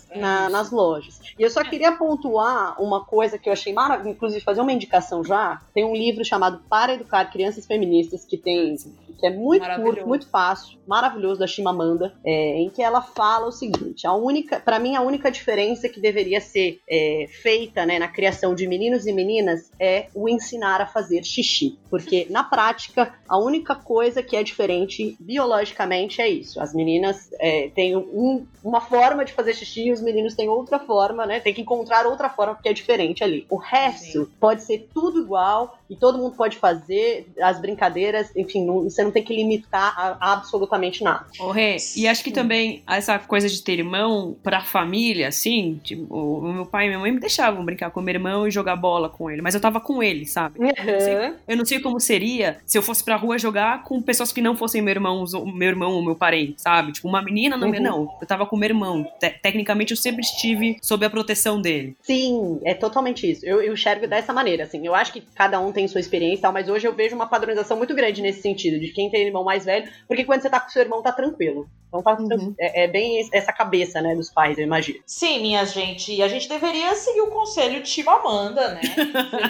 É na- nas lojas. E eu só queria pontuar uma coisa que eu achei maravilhosa, inclusive fazer uma indicação já. Tem um livro chamado Para Educar Crianças Feministas, que tem que é muito curto, muito fácil, maravilhoso, da Chimamanda, é, em que ela fala o seguinte: a única, para mim, a única diferença que deveria ser é, feita né, na criação de meninos e meninas é o ensinar a fazer xixi. Porque, na prática, a única coisa que é diferente biologicamente é isso. As meninas é, têm um- uma forma de fazer xixi e os meninos têm outra forma, né? Tem que encontrar outra forma que é diferente ali. O resto pode ser tudo igual e todo mundo pode fazer as brincadeiras, enfim, não, você não não tem que limitar a, a absolutamente nada. Ô, Rê, e acho que também essa coisa de ter irmão pra família, assim, tipo, o meu pai e minha mãe me deixavam brincar com meu irmão e jogar bola com ele, mas eu tava com ele, sabe? Uhum. Eu, sei- eu não sei como seria se eu fosse pra rua jogar com pessoas que não fossem meu irmão, meu irmão ou meu parente, sabe? Tipo, uma menina, não, Uhum. não. Eu tava com meu irmão. Te- tecnicamente, eu sempre estive sob a proteção dele. Sim, é totalmente isso. Eu, eu enxergo dessa maneira, assim. Eu acho que cada um tem sua experiência e tal, mas hoje eu vejo uma padronização muito grande nesse sentido, de quem tem irmão mais velho, porque quando você tá com seu irmão, tá tranquilo. Então tá, Uhum. é, é bem essa cabeça, né, dos pais, eu imagino. Sim, minha gente, e a gente deveria seguir o conselho de Chimamanda, né?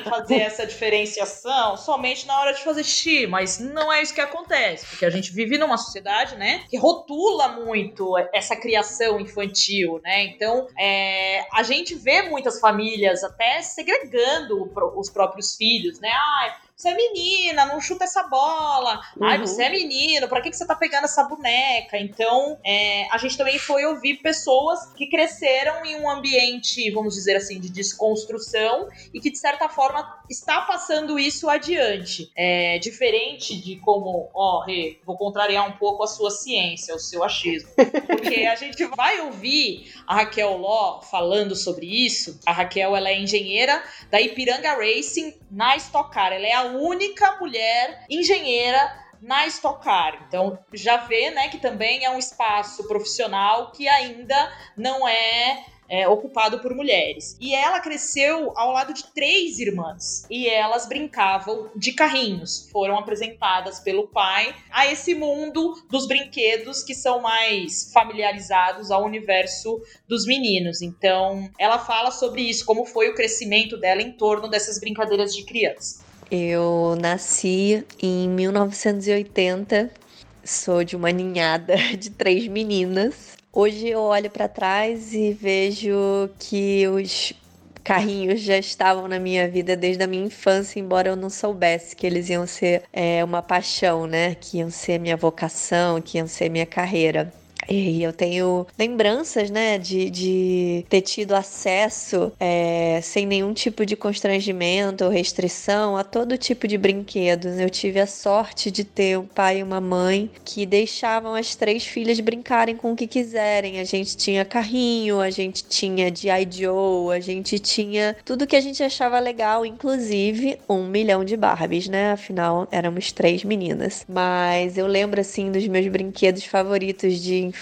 Fazer *laughs* essa diferenciação somente na hora de fazer xixi, mas não é isso que acontece, porque a gente vive numa sociedade, né, que rotula muito essa criação infantil, né? Então, é, a gente vê muitas famílias até segregando os próprios filhos, né? Ah, você é menina, não chuta essa bola. Ai, Uhum. você é menino, pra que, que você tá pegando essa boneca? Então, é, a gente também foi ouvir pessoas que cresceram em um ambiente, vamos dizer assim, de desconstrução e que, de certa forma, está passando isso adiante. É diferente de como, ó, Rê, vou contrariar um pouco a sua ciência, o seu achismo. Porque a gente vai ouvir a Raquel Ló falando sobre isso. A Raquel, ela é engenheira da Ipiranga Racing na Stock Car. Ela é a única mulher engenheira na Stock Car. Então, já vê, né, que também é um espaço profissional que ainda não é, é, ocupado por mulheres. E ela cresceu ao lado de três irmãs. E elas brincavam de carrinhos. Foram apresentadas pelo pai a esse mundo dos brinquedos que são mais familiarizados ao universo dos meninos. Então, ela fala sobre isso, como foi o crescimento dela em torno dessas brincadeiras de criança. Eu nasci em 1980, sou de uma ninhada *laughs* de três meninas. Hoje eu olho para trás e vejo que os carrinhos já estavam na minha vida desde a minha infância, embora eu não soubesse que eles iam ser é, uma paixão, né? Que iam ser minha vocação, que iam ser minha carreira. E eu tenho lembranças, né, de, de ter tido acesso é, sem nenhum tipo de constrangimento ou restrição a todo tipo de brinquedos. Eu tive a sorte de ter um pai e uma mãe que deixavam as três filhas brincarem com o que quiserem. A gente tinha carrinho, a gente tinha G.I. Joe, a gente tinha tudo que a gente achava legal, inclusive um milhão de Barbies, né? Afinal, éramos três meninas. Mas eu lembro, assim, dos meus brinquedos favoritos de infância,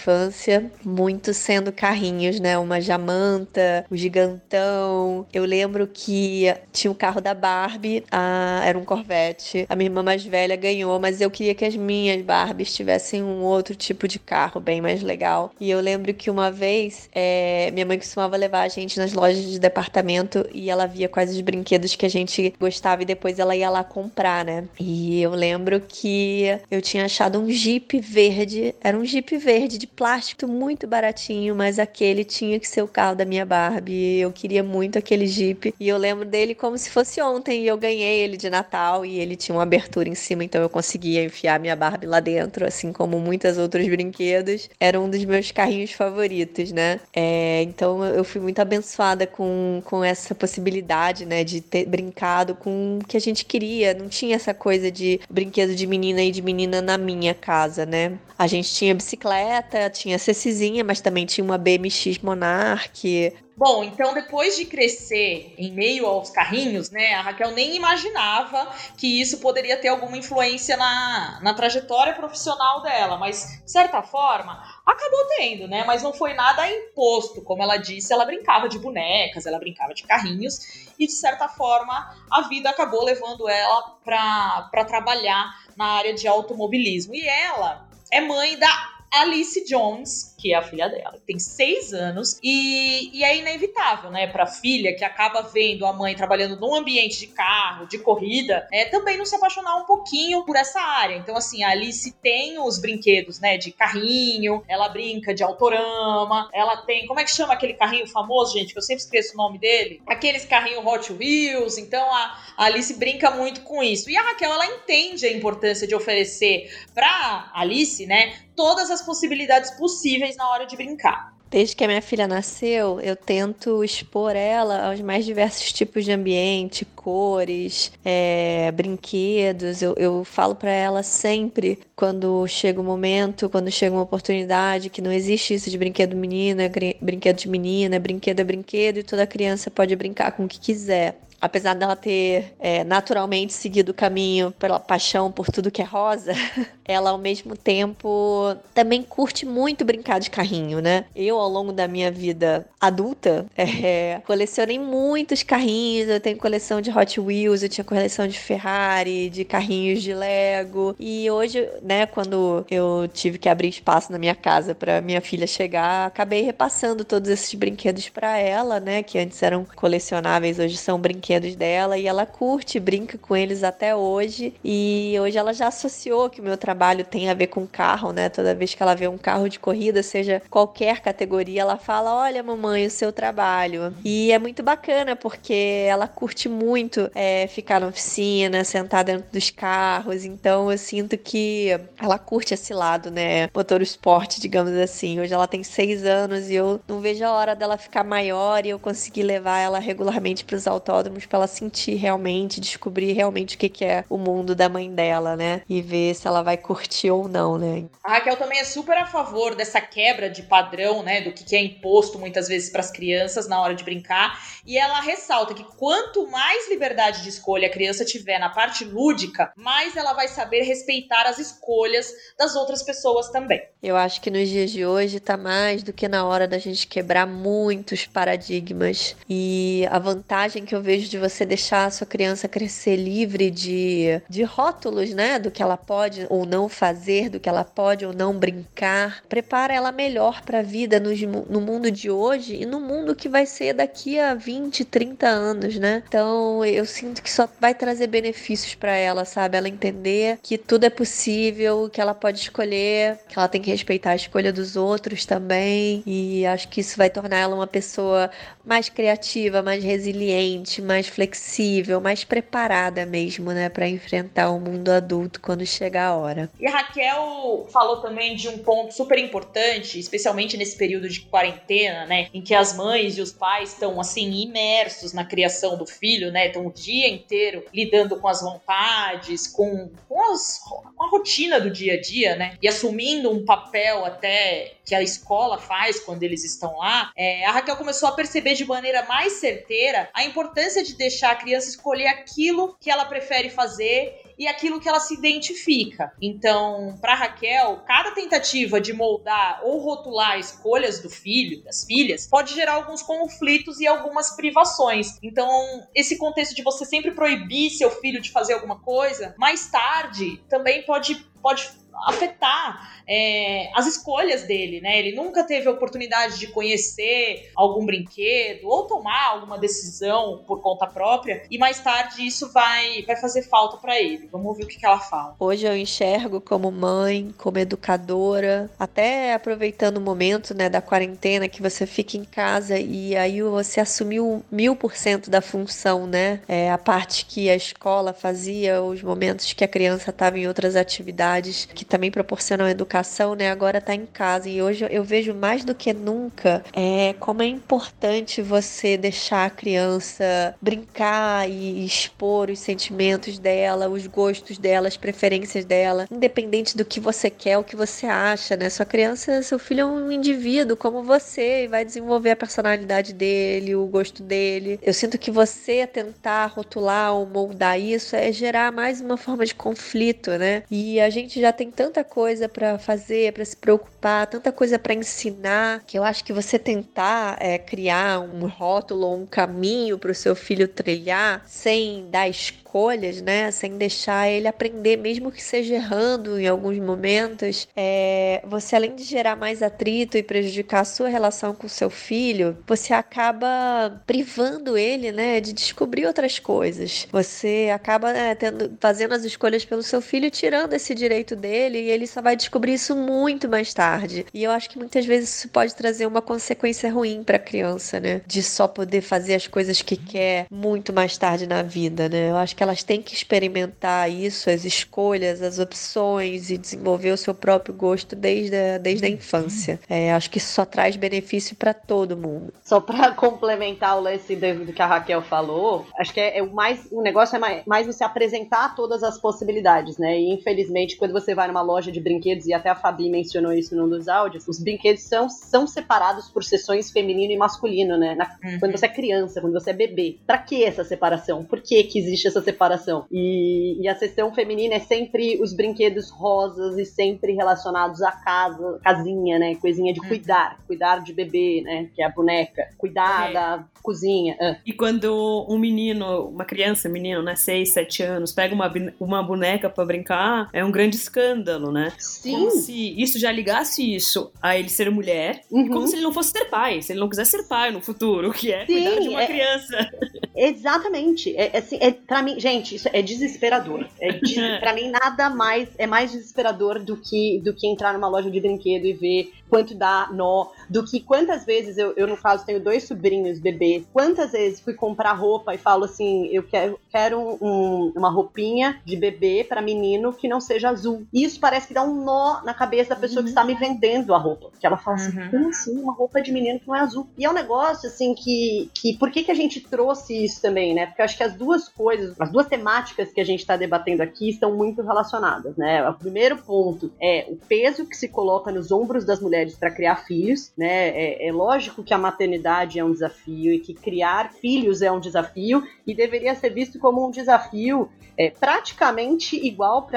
muito sendo carrinhos, né? Uma Jamanta, o Gigantão. Eu lembro que tinha o carro da Barbie, a- era um Corvette. A minha irmã mais velha ganhou, mas eu queria que as minhas Barbies tivessem um outro tipo de carro, bem mais legal. E eu lembro que uma vez, é, minha mãe costumava levar a gente nas lojas de departamento e ela via quais os brinquedos que a gente gostava e depois ela ia lá comprar, né? E eu lembro que eu tinha achado um Jeep verde, era um Jeep verde de plástico muito baratinho, mas aquele tinha que ser o carro da minha Barbie. Eu queria muito aquele Jeep e eu lembro dele como se fosse ontem e eu ganhei ele de Natal e ele tinha uma abertura em cima, então eu conseguia enfiar minha Barbie lá dentro, assim como muitos outros brinquedos. Era um dos meus carrinhos favoritos, né? É, então eu fui muito abençoada com, com essa possibilidade, né, de ter brincado com o que a gente queria. Não tinha essa coisa de brinquedo de menina e de menina na minha casa, né? A gente tinha bicicleta, tinha Cecizinha, mas também tinha uma BMX Monarch. Bom, então depois de crescer em meio aos carrinhos, né, a Raquel nem imaginava que isso poderia ter alguma influência na, na trajetória profissional dela, mas de certa forma acabou tendo, né? Mas não foi nada imposto, como ela disse, ela brincava de bonecas, ela brincava de carrinhos e de certa forma a vida acabou levando ela para trabalhar na área de automobilismo. E ela é mãe da Alice Jones, que é a filha dela, tem seis anos, e, e é inevitável, né, pra filha que acaba vendo a mãe trabalhando num ambiente de carro, de corrida, é, também não se apaixonar um pouquinho por essa área. Então, assim, a Alice tem os brinquedos, né, de carrinho, ela brinca de autorama, ela tem, como é que chama aquele carrinho famoso, gente, que eu sempre esqueço o nome dele? Aqueles carrinhos Hot Wheels, então a, a Alice brinca muito com isso. E a Raquel, ela entende a importância de oferecer pra Alice, né, todas as possibilidades possíveis na hora de brincar. Desde que a minha filha nasceu, eu tento expor ela aos mais diversos tipos de ambiente, cores, é, brinquedos. Eu, eu falo para ela sempre, quando chega o um momento, quando chega uma oportunidade, que não existe isso de brinquedo menina, brinquedo de menina, brinquedo é brinquedo e toda criança pode brincar com o que quiser apesar dela ter é, naturalmente seguido o caminho pela paixão por tudo que é rosa, *laughs* ela ao mesmo tempo também curte muito brincar de carrinho, né? Eu, ao longo da minha vida adulta, *laughs* é, colecionei muitos carrinhos. Eu tenho coleção de Hot Wheels, eu tinha coleção de Ferrari, de carrinhos de Lego. E hoje, né, quando eu tive que abrir espaço na minha casa para minha filha chegar, acabei repassando todos esses brinquedos para ela, né, que antes eram colecionáveis, hoje são brinquedos dela e ela curte, brinca com eles até hoje. E hoje ela já associou que o meu trabalho tem a ver com carro, né? Toda vez que ela vê um carro de corrida, seja qualquer categoria, ela fala: Olha, mamãe, o seu trabalho. E é muito bacana porque ela curte muito é, ficar na oficina, sentar dentro dos carros. Então eu sinto que ela curte esse lado, né? Motor esporte, digamos assim. Hoje ela tem seis anos e eu não vejo a hora dela ficar maior e eu conseguir levar ela regularmente para os autódromos para ela sentir realmente, descobrir realmente o que, que é o mundo da mãe dela, né? E ver se ela vai curtir ou não, né? A Raquel também é super a favor dessa quebra de padrão, né? Do que, que é imposto muitas vezes para as crianças na hora de brincar. E ela ressalta que quanto mais liberdade de escolha a criança tiver na parte lúdica, mais ela vai saber respeitar as escolhas das outras pessoas também. Eu acho que nos dias de hoje tá mais do que na hora da gente quebrar muitos paradigmas. E a vantagem que eu vejo de você deixar a sua criança crescer livre de, de rótulos, né? Do que ela pode ou não fazer, do que ela pode ou não brincar. Prepara ela melhor para a vida no, no mundo de hoje e no mundo que vai ser daqui a 20, 30 anos, né? Então eu sinto que só vai trazer benefícios para ela, sabe? Ela entender que tudo é possível, que ela pode escolher, que ela tem que respeitar a escolha dos outros também. E acho que isso vai tornar ela uma pessoa mais criativa, mais resiliente, mais flexível, mais preparada mesmo, né, para enfrentar o mundo adulto quando chegar a hora. E a Raquel falou também de um ponto super importante, especialmente nesse período de quarentena, né, em que as mães e os pais estão assim imersos na criação do filho, né, estão o dia inteiro lidando com as vontades, com, com, as, com a rotina do dia a dia, né, e assumindo um papel até que a escola faz quando eles estão lá. É, a Raquel começou a perceber de maneira mais certeira a importância de deixar a criança escolher aquilo que ela prefere fazer e aquilo que ela se identifica. Então, para Raquel, cada tentativa de moldar ou rotular escolhas do filho, das filhas, pode gerar alguns conflitos e algumas privações. Então, esse contexto de você sempre proibir seu filho de fazer alguma coisa, mais tarde também pode pode afetar é, as escolhas dele, né? Ele nunca teve a oportunidade de conhecer algum brinquedo ou tomar alguma decisão por conta própria e mais tarde isso vai, vai fazer falta para ele. Vamos ouvir o que, que ela fala. Hoje eu enxergo como mãe, como educadora, até aproveitando o momento né, da quarentena que você fica em casa e aí você assumiu mil por cento da função, né? É, a parte que a escola fazia, os momentos que a criança estava em outras atividades que também proporcionam educação, né, agora está em casa. E hoje eu vejo mais do que nunca é, como é importante você deixar a criança brincar e expor os sentimentos dela, os gostos dela, as preferências dela, independente do que você quer, o que você acha, né? Sua criança, seu filho é um indivíduo como você e vai desenvolver a personalidade dele, o gosto dele. Eu sinto que você tentar rotular ou moldar isso é gerar mais uma forma de conflito, né? E a gente já tem tanta coisa para fazer, para se preocupar, tanta coisa para ensinar, que eu acho que você tentar é, criar um rótulo ou um caminho para o seu filho trilhar sem dar escolhas, né? Sem deixar ele aprender, mesmo que seja errando em alguns momentos, é, você além de gerar mais atrito e prejudicar a sua relação com o seu filho, você acaba privando ele, né, de descobrir outras coisas. Você acaba né, tendo, fazendo as escolhas pelo seu filho, tirando esse direito dele dele e ele só vai descobrir isso muito mais tarde. E eu acho que muitas vezes isso pode trazer uma consequência ruim para a criança, né? De só poder fazer as coisas que quer muito mais tarde na vida, né? Eu acho que elas têm que experimentar isso, as escolhas, as opções e desenvolver o seu próprio gosto desde a, desde a infância. É, acho que isso só traz benefício para todo mundo. Só para *laughs* complementar o lance do que a Raquel falou, acho que é, é o mais o negócio é mais, mais você apresentar todas as possibilidades, né? E infelizmente quando você vai numa loja de brinquedos e até a Fabi mencionou isso num dos áudios, os brinquedos são, são separados por sessões feminino e masculino, né? Na, uhum. Quando você é criança, quando você é bebê. Pra que essa separação? Por que que existe essa separação? E, e a sessão feminina é sempre os brinquedos rosas e sempre relacionados à casa, casinha, né? Coisinha de uhum. cuidar, cuidar de bebê, né? Que é a boneca. Cuidar é. da cozinha. Ah. E quando um menino, uma criança, menino, né? 6, 7 anos, pega uma, uma boneca para brincar, é um grande escândalo, né? Sim. Como se isso já ligasse isso a ele ser mulher, uhum. como se ele não fosse ter pai, se ele não quisesse ser pai no futuro, que é Sim, cuidar de uma é... criança. Exatamente. É, é, assim, é, pra mim, gente, isso é desesperador. É des... *laughs* pra mim, nada mais é mais desesperador do que, do que entrar numa loja de brinquedo e ver quanto dá nó, do que quantas vezes eu, eu no caso, tenho dois sobrinhos bebês, quantas vezes fui comprar roupa e falo assim, eu quero, quero um, uma roupinha de bebê para menino que não seja azul. E isso parece que dá um nó na cabeça da pessoa uhum. que está me vendendo a roupa. Que ela fala assim, uhum. como assim, uma roupa de menino que não é azul? E é um negócio, assim, que, que por que, que a gente trouxe isso também, né? Porque eu acho que as duas coisas, as duas temáticas que a gente está debatendo aqui estão muito relacionadas, né? O primeiro ponto é o peso que se coloca nos ombros das mulheres para criar filhos, né? É, é lógico que a maternidade é um desafio e que criar filhos é um desafio e deveria ser visto como um desafio é, praticamente igual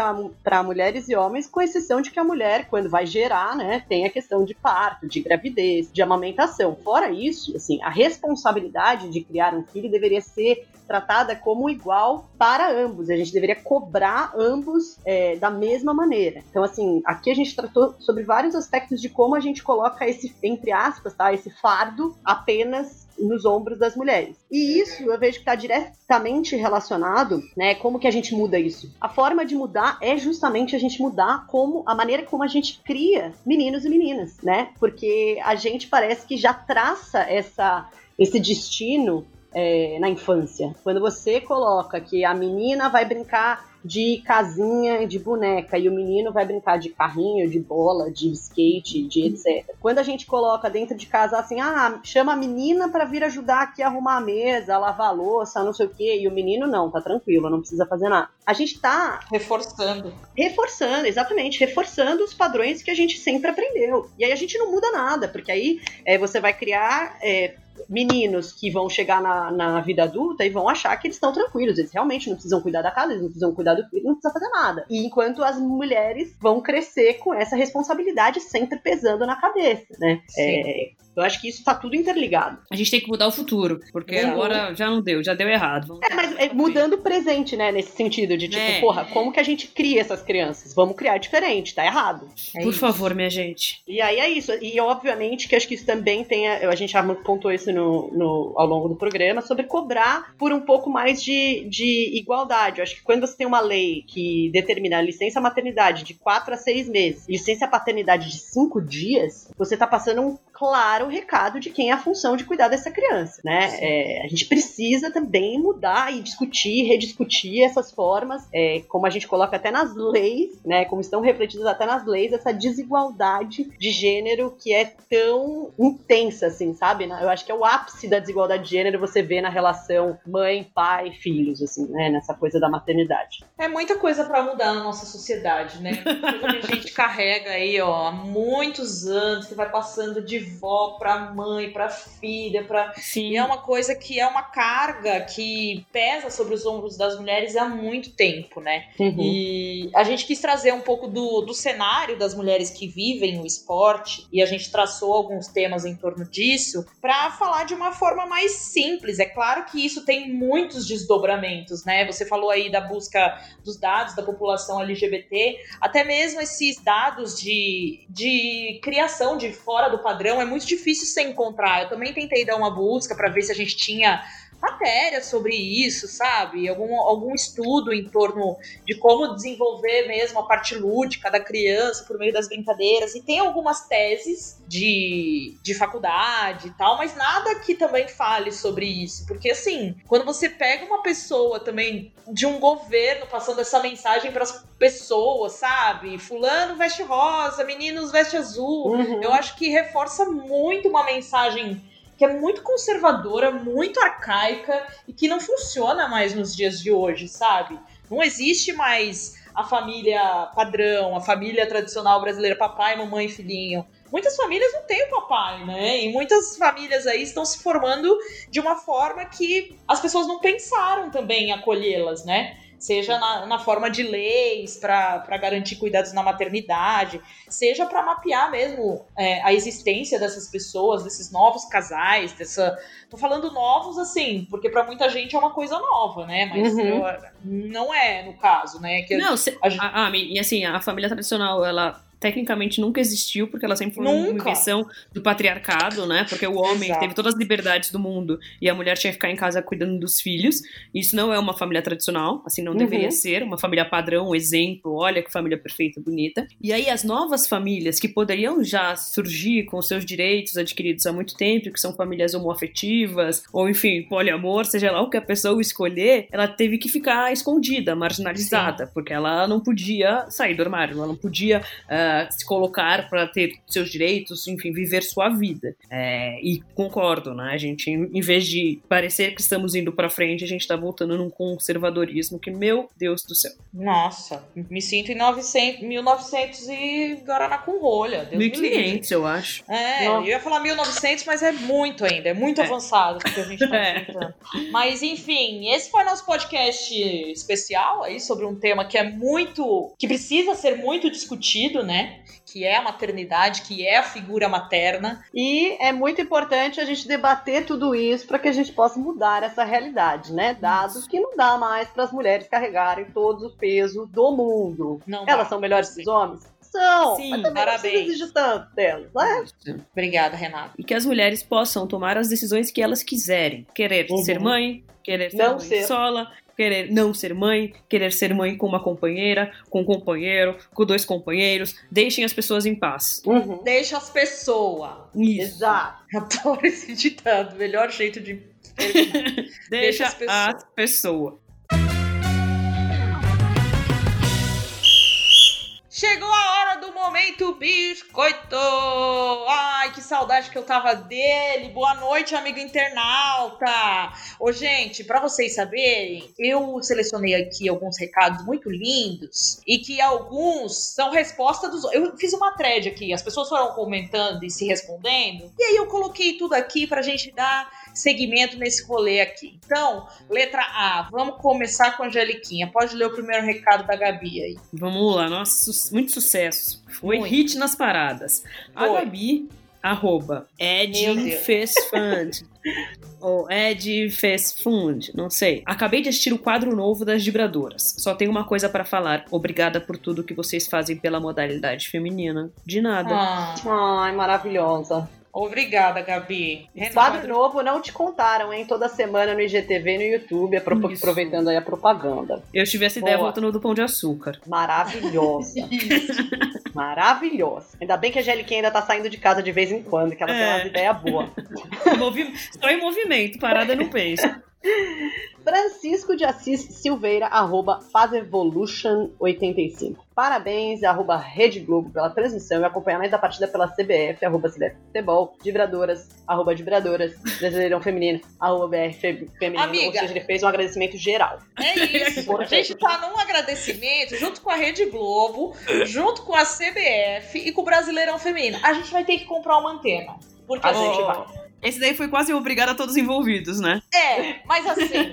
para mulheres e homens, com exceção de que a mulher, quando vai gerar, né, tem a questão de parto, de gravidez, de amamentação. Fora isso, assim, a responsabilidade de criar um filho deveria ser tratada como igual para ambos. A gente deveria cobrar ambos é, da mesma maneira. Então, assim, aqui a gente tratou sobre vários aspectos de como a gente coloca esse, entre aspas, tá, esse fardo apenas nos ombros das mulheres. E isso eu vejo que está diretamente relacionado, né? Como que a gente muda isso? A forma de mudar é justamente a gente mudar como a maneira como a gente cria meninos e meninas, né? Porque a gente parece que já traça essa esse destino é, na infância. Quando você coloca que a menina vai brincar de casinha de boneca e o menino vai brincar de carrinho, de bola, de skate, de etc. Quando a gente coloca dentro de casa assim, ah, chama a menina para vir ajudar aqui a arrumar a mesa, a lavar a louça, não sei o quê, e o menino não, tá tranquilo, não precisa fazer nada. A gente tá reforçando. Reforçando, exatamente, reforçando os padrões que a gente sempre aprendeu. E aí a gente não muda nada, porque aí é, você vai criar é, meninos que vão chegar na, na vida adulta e vão achar que eles estão tranquilos, eles realmente não precisam cuidar da casa, eles não precisam cuidar do filho, não precisam fazer nada. E enquanto as mulheres vão crescer com essa responsabilidade sempre pesando na cabeça, né? É, eu acho que isso tá tudo interligado. A gente tem que mudar o futuro, porque é. agora já não deu, já deu errado. Vamos é, mas é, mudando o presente, né, nesse sentido de tipo, é. porra, como que a gente cria essas crianças? Vamos criar diferente, tá errado. É Por isso. favor, minha gente. E aí é isso. E obviamente que acho que isso também tem, a, a gente já pontuou isso no, no, ao longo do programa, sobre cobrar por um pouco mais de, de igualdade. Eu acho que quando você tem uma lei que determina a licença maternidade de 4 a 6 meses, licença paternidade de 5 dias, você tá passando um claro recado de quem é a função de cuidar dessa criança, né? É, a gente precisa também mudar e discutir, rediscutir essas formas, é, como a gente coloca até nas leis, né? Como estão refletidas até nas leis, essa desigualdade de gênero que é tão intensa, assim, sabe? Eu acho que é o ápice da desigualdade de gênero você vê na relação mãe, pai, filhos, assim, né? Nessa coisa da maternidade. É muita coisa para mudar na nossa sociedade, né? Coisa que a gente carrega aí, ó, há muitos anos, que vai passando de vó para mãe, para filha, para e é uma coisa que é uma carga que pesa sobre os ombros das mulheres há muito tempo, né? Uhum. E a gente quis trazer um pouco do, do cenário das mulheres que vivem o esporte e a gente traçou alguns temas em torno disso para falar de uma forma mais simples. É claro que isso tem muitos desdobramentos, né? Você falou aí da busca dos dados da população LGBT, até mesmo esses dados de, de criação de fora do padrão é muito difícil você encontrar. Eu também tentei dar uma busca para ver se a gente tinha matéria sobre isso, sabe? Algum, algum estudo em torno de como desenvolver mesmo a parte lúdica da criança por meio das brincadeiras. E tem algumas teses de, de faculdade e tal, mas nada que também fale sobre isso. Porque, assim, quando você pega uma pessoa também de um governo passando essa mensagem para as pessoas, sabe? Fulano veste rosa, meninos veste azul. Uhum. Eu acho que reforça muito uma mensagem que é muito conservadora, muito arcaica e que não funciona mais nos dias de hoje, sabe? Não existe mais a família padrão, a família tradicional brasileira, papai, mamãe, filhinho. Muitas famílias não têm o papai, né? E muitas famílias aí estão se formando de uma forma que as pessoas não pensaram também em acolhê-las, né? Seja na, na forma de leis para garantir cuidados na maternidade, seja para mapear mesmo é, a existência dessas pessoas, desses novos casais, dessa. Tô falando novos assim, porque para muita gente é uma coisa nova, né? Mas Uhum. eu- não é no caso, né? Que Não, se- a gente- ah, ah, e assim, a família tradicional, ela tecnicamente nunca existiu, porque ela sempre foi uma Nunca. invenção do patriarcado, né? Porque o homem Exato. teve todas as liberdades do mundo e a mulher tinha que ficar em casa cuidando dos filhos. Isso não é uma família tradicional, assim não Uhum. deveria ser, uma família padrão, um exemplo, olha que família perfeita, bonita. E aí as novas famílias que poderiam já surgir com seus direitos adquiridos há muito tempo, que são famílias homoafetivas, ou enfim, poliamor, seja lá o que a pessoa escolher, ela teve que ficar escondida, marginalizada, porque ela não podia sair do armário, ela não podia se colocar para ter seus direitos, enfim, viver sua vida. É, e concordo, né? A gente, em vez de parecer que estamos indo para frente, a gente tá voltando num conservadorismo que, meu Deus do céu. Nossa, me sinto em 900, 1900 e Guaraná com rolha. Deus me livre. 1500, eu acho. É, Não. eu ia falar 1900, mas é muito ainda, é muito É. avançado o que a gente tá *laughs* É. Mas enfim, esse foi nosso podcast especial aí sobre um tema que é muito, que precisa ser muito discutido, né? Que é a maternidade, que é a figura materna. E é muito importante a gente debater tudo isso para que a gente possa mudar essa realidade, né? Dado que não dá mais para as mulheres carregarem todo o peso do mundo. Não Elas dá. são melhores que os homens? São, Sim, mas também parabéns. não precisa exigir tanto delas, né? Obrigada, Renata. E que as mulheres possam tomar as decisões que elas quiserem. Querer Uhum. ser mãe, querer ser Não mãe ser. sola, querer não ser mãe, querer ser mãe com uma companheira, com um companheiro, com dois companheiros. Deixem as pessoas em paz. Uhum. Deixa as pessoas. Isso. Exato. *laughs* Adoro esse ditado. Melhor jeito de. *laughs* terminar. Deixa, as pessoas. a pessoa. Chegou a momento biscoito! Ai, que saudade que eu tava dele! Boa noite, amigo internauta! Ô, gente, pra vocês saberem, eu selecionei aqui alguns recados muito lindos e que alguns são resposta dos. Eu fiz uma thread aqui, as pessoas foram comentando e se respondendo, e aí eu coloquei tudo aqui pra gente dar segmento nesse rolê aqui. Então, letra A, vamos começar com a Angeliquinha. Pode ler o primeiro recado da Gabi aí. Vamos lá, nossa, su- muito sucesso. Foi Muito. hit nas paradas. A Foi. Gabi, arroba, Meu Ed Deus. Fez Fund. *laughs* Ou Ed Fund, não sei. Acabei de assistir o quadro novo das vibradoras. Só tenho uma coisa pra falar. Obrigada por tudo que vocês fazem pela modalidade feminina. De nada. Ah, Ai, maravilhosa. Obrigada, Gabi. Quadro novo não te contaram, hein? Toda semana no IGTV e no YouTube, aproveitando aí a propaganda. Eu tive essa ideia Boa. voltando do Pão de Açúcar. Maravilhosa. *laughs* Maravilhosa. Ainda bem que a Angeliquinha ainda tá saindo de casa de vez em quando, que ela tem É. umas ideias boas. *laughs* Movi- Só em movimento, parada no *laughs* penso. *laughs* Francisco de Assis Silveira, arroba FazEvolution85. Parabéns, arroba Rede Globo, pela transmissão e acompanhamento da partida pela CBF, arroba CBF Futebol, Vibradoras, arroba Vibradoras, Brasileirão Feminino, arroba BR Fe- Feminino. Amiga. Ou seja, ele fez um agradecimento geral. É isso. *laughs* A gente tá num agradecimento junto com a Rede Globo, junto com a CBF e com o Brasileirão Feminino. A gente vai ter que comprar uma antena. Porque A assim, gente vai. Esse daí foi quase obrigado a todos envolvidos, né? É, mas assim,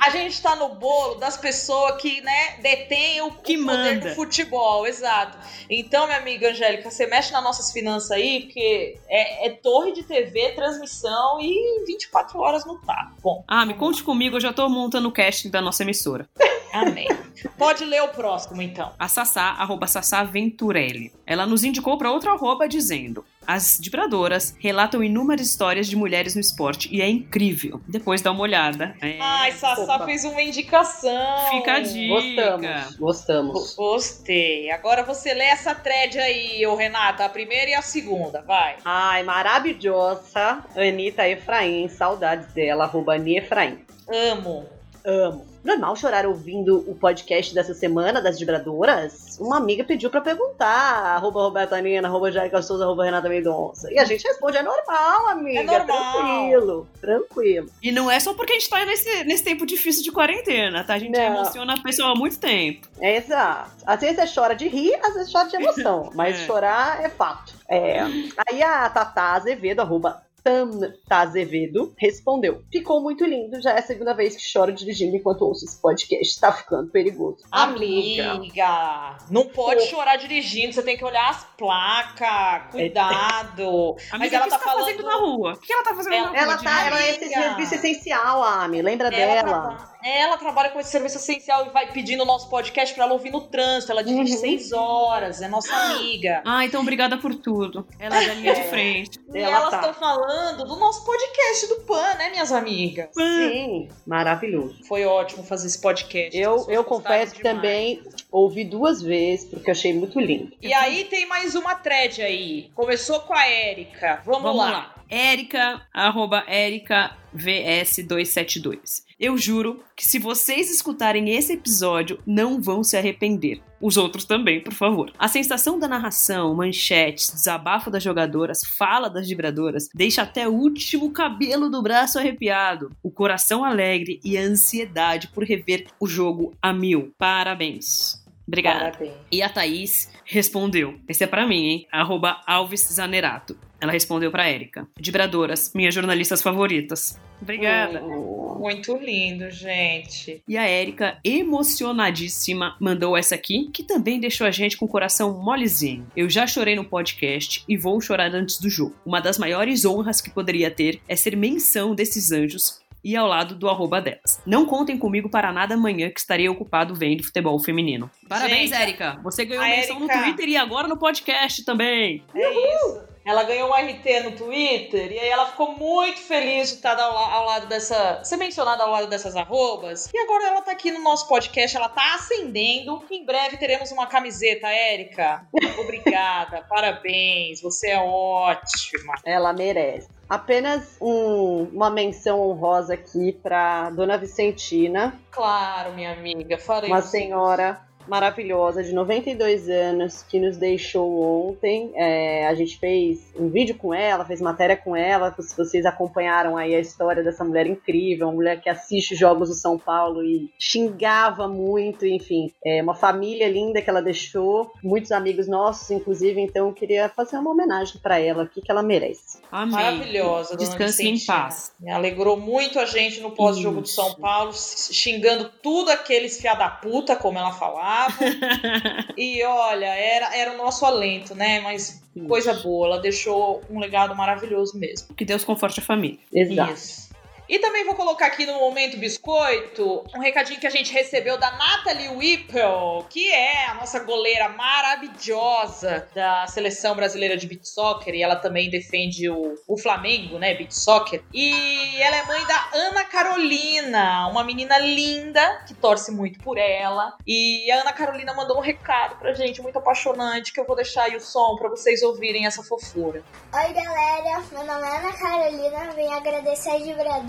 a gente tá no bolo das pessoas que, né, detêm o, Que o poder manda. do futebol, exato. Então, minha amiga Angélica, você mexe nas nossas finanças aí, porque é, é torre de TV, transmissão e 24 horas no tá. Bom. Ah, me conte comigo, eu já tô montando o casting da nossa emissora. Amém. Pode ler o próximo, então. A Sassá, arroba Sassá Venturelli. Ela nos indicou para outro arroba dizendo: as vibradoras relatam inúmeras histórias de mulheres no esporte e é incrível. Depois dá uma olhada. É. Ai, Sassá fez uma indicação. Fica a dica. Gostamos, gostamos. Gostei. Agora você lê essa thread aí, ô Renata, a primeira e a segunda, vai. Ai, maravilhosa. Anitta Efraim, saudades dela, arroba Efraim. Amo. Amo. Normal chorar ouvindo o podcast dessa semana das vibradoras? Uma amiga pediu pra perguntar. Arroba Roberta Nina, arroba Jérica Souza, arroba Renata Mendonça. E a gente responde, é normal, amiga. É normal. Tranquilo, tranquilo. E não é só porque a gente tá nesse, nesse tempo difícil de quarentena, tá? A gente Não. emociona a pessoa há muito tempo. É exato. Às vezes você chora de rir, às vezes chora de emoção. *laughs* Mas É. chorar é fato. É. Aí a Tata Azevedo, arroba Tanta Azevedo, respondeu. Ficou muito lindo, já é a segunda vez que choro dirigindo enquanto ouço esse podcast. Tá ficando perigoso. Amiga, não pode chorar dirigindo, você tem que olhar as placas, cuidado. *laughs* Amiga, Mas ela o que tá tá fazendo falando- na rua? O que ela tá fazendo Ela- na rua? Ela tá, ela é serviço essencial, Ami. Lembra Ela, dela? traba- ela trabalha com esse serviço essencial e vai pedindo o nosso podcast pra ela ouvir no trânsito. Ela dirige Uhum. seis horas, é nossa amiga. *gasps* Ah, então obrigada por tudo. Ela é da linha de frente. E Ela elas tá. estão falando do nosso podcast do PAN, né, minhas amigas? Sim, maravilhoso. Foi ótimo fazer esse podcast. Eu, eu confesso que também ouvi duas vezes, porque achei muito lindo. E aí tem mais uma thread aí. Começou com a Érica. Vamos, Vamos lá. lá. Érica, arroba Érica VS272. Eu juro que se vocês escutarem esse episódio, não vão se arrepender. Os outros também, por favor. A sensação da narração, manchetes, desabafo das jogadoras, fala das vibradoras, deixa até o último cabelo do braço arrepiado, o coração alegre e a ansiedade por rever o jogo a mil. Parabéns. Obrigada. Parabéns. E a Thaís respondeu. Esse é pra mim, hein? Arroba Alves Zanerato. Ela respondeu pra Érica. Vibradoras, minhas jornalistas favoritas. Obrigada. Hum, Muito lindo, gente. E a Érica, emocionadíssima, mandou essa aqui, que também deixou a gente com o coração molezinho. Eu já chorei no podcast e vou chorar antes do jogo. Uma das maiores honras que poderia ter é ser menção desses anjos e ao lado do arroba delas. Não contem comigo para nada amanhã que estarei ocupado vendo futebol feminino. Parabéns, Érica! Você ganhou a menção no Érica- Twitter e agora no podcast também. É isso. Ela ganhou um RT no Twitter e aí ela ficou muito feliz de estar ao, ao lado dessa. ser mencionada ao lado dessas arrobas. E agora ela tá aqui no nosso podcast, ela tá ascendendo. Em breve teremos uma camiseta, Érica. *laughs* Obrigada, parabéns, você é ótima. Ela merece. Apenas um- uma menção honrosa aqui pra Dona Vicentina, Claro, minha amiga, farei. uma senhora maravilhosa de 92 anos que nos deixou ontem. É, a gente fez um vídeo com ela, fez matéria com ela. Se vocês acompanharam aí a história dessa mulher incrível, uma mulher que assiste jogos do São Paulo e xingava muito, enfim, é uma família linda que ela deixou, muitos amigos nossos, inclusive. Então, eu queria fazer uma homenagem pra ela aqui que ela merece. Amém. Maravilhosa, Descanse em paz. Me alegrou muito a gente no pós-jogo de Isso. São Paulo, xingando tudo aqueles fia da puta, como ela falava. *laughs* e olha, era, era o nosso alento, né? Mas coisa boa, ela deixou um legado maravilhoso mesmo. Que Deus conforte a família. Exato. Isso. E também vou colocar aqui no Momento Biscoito um recadinho que a gente recebeu da Natalie Whipple, que é a nossa goleira maravilhosa da seleção brasileira de beat soccer. E ela também defende o, o Flamengo, né? Beat soccer. E ela é mãe da Ana Carolina, uma menina linda que torce muito por ela. E a Ana Carolina mandou um recado pra gente, muito apaixonante, que eu vou deixar aí o som pra vocês ouvirem essa fofura. Oi galera, meu nome é Ana Carolina, venho agradecer às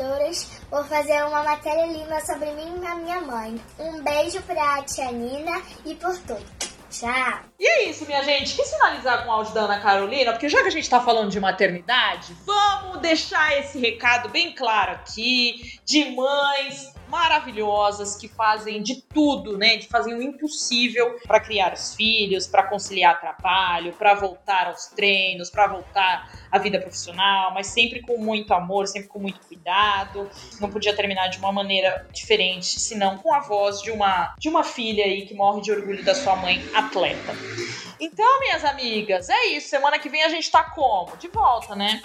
vibradoras por fazer uma matéria linda sobre mim e a minha mãe. Um beijo pra tia Nina e por tudo. Tchau! E é isso, minha gente. Quis finalizar com o áudio da Ana Carolina, porque já que a gente tá falando de maternidade, vamos deixar esse recado bem claro aqui de mães maravilhosas que fazem de tudo, né? Que fazem o impossível para criar os filhos, para conciliar trabalho, para voltar aos treinos, para voltar à vida profissional, mas sempre com muito amor, sempre com muito cuidado. Não podia terminar de uma maneira diferente, senão com a voz de uma de uma filha aí que morre de orgulho da sua mãe atleta. Então, minhas amigas, é isso. Semana que vem a gente tá como? De volta, né?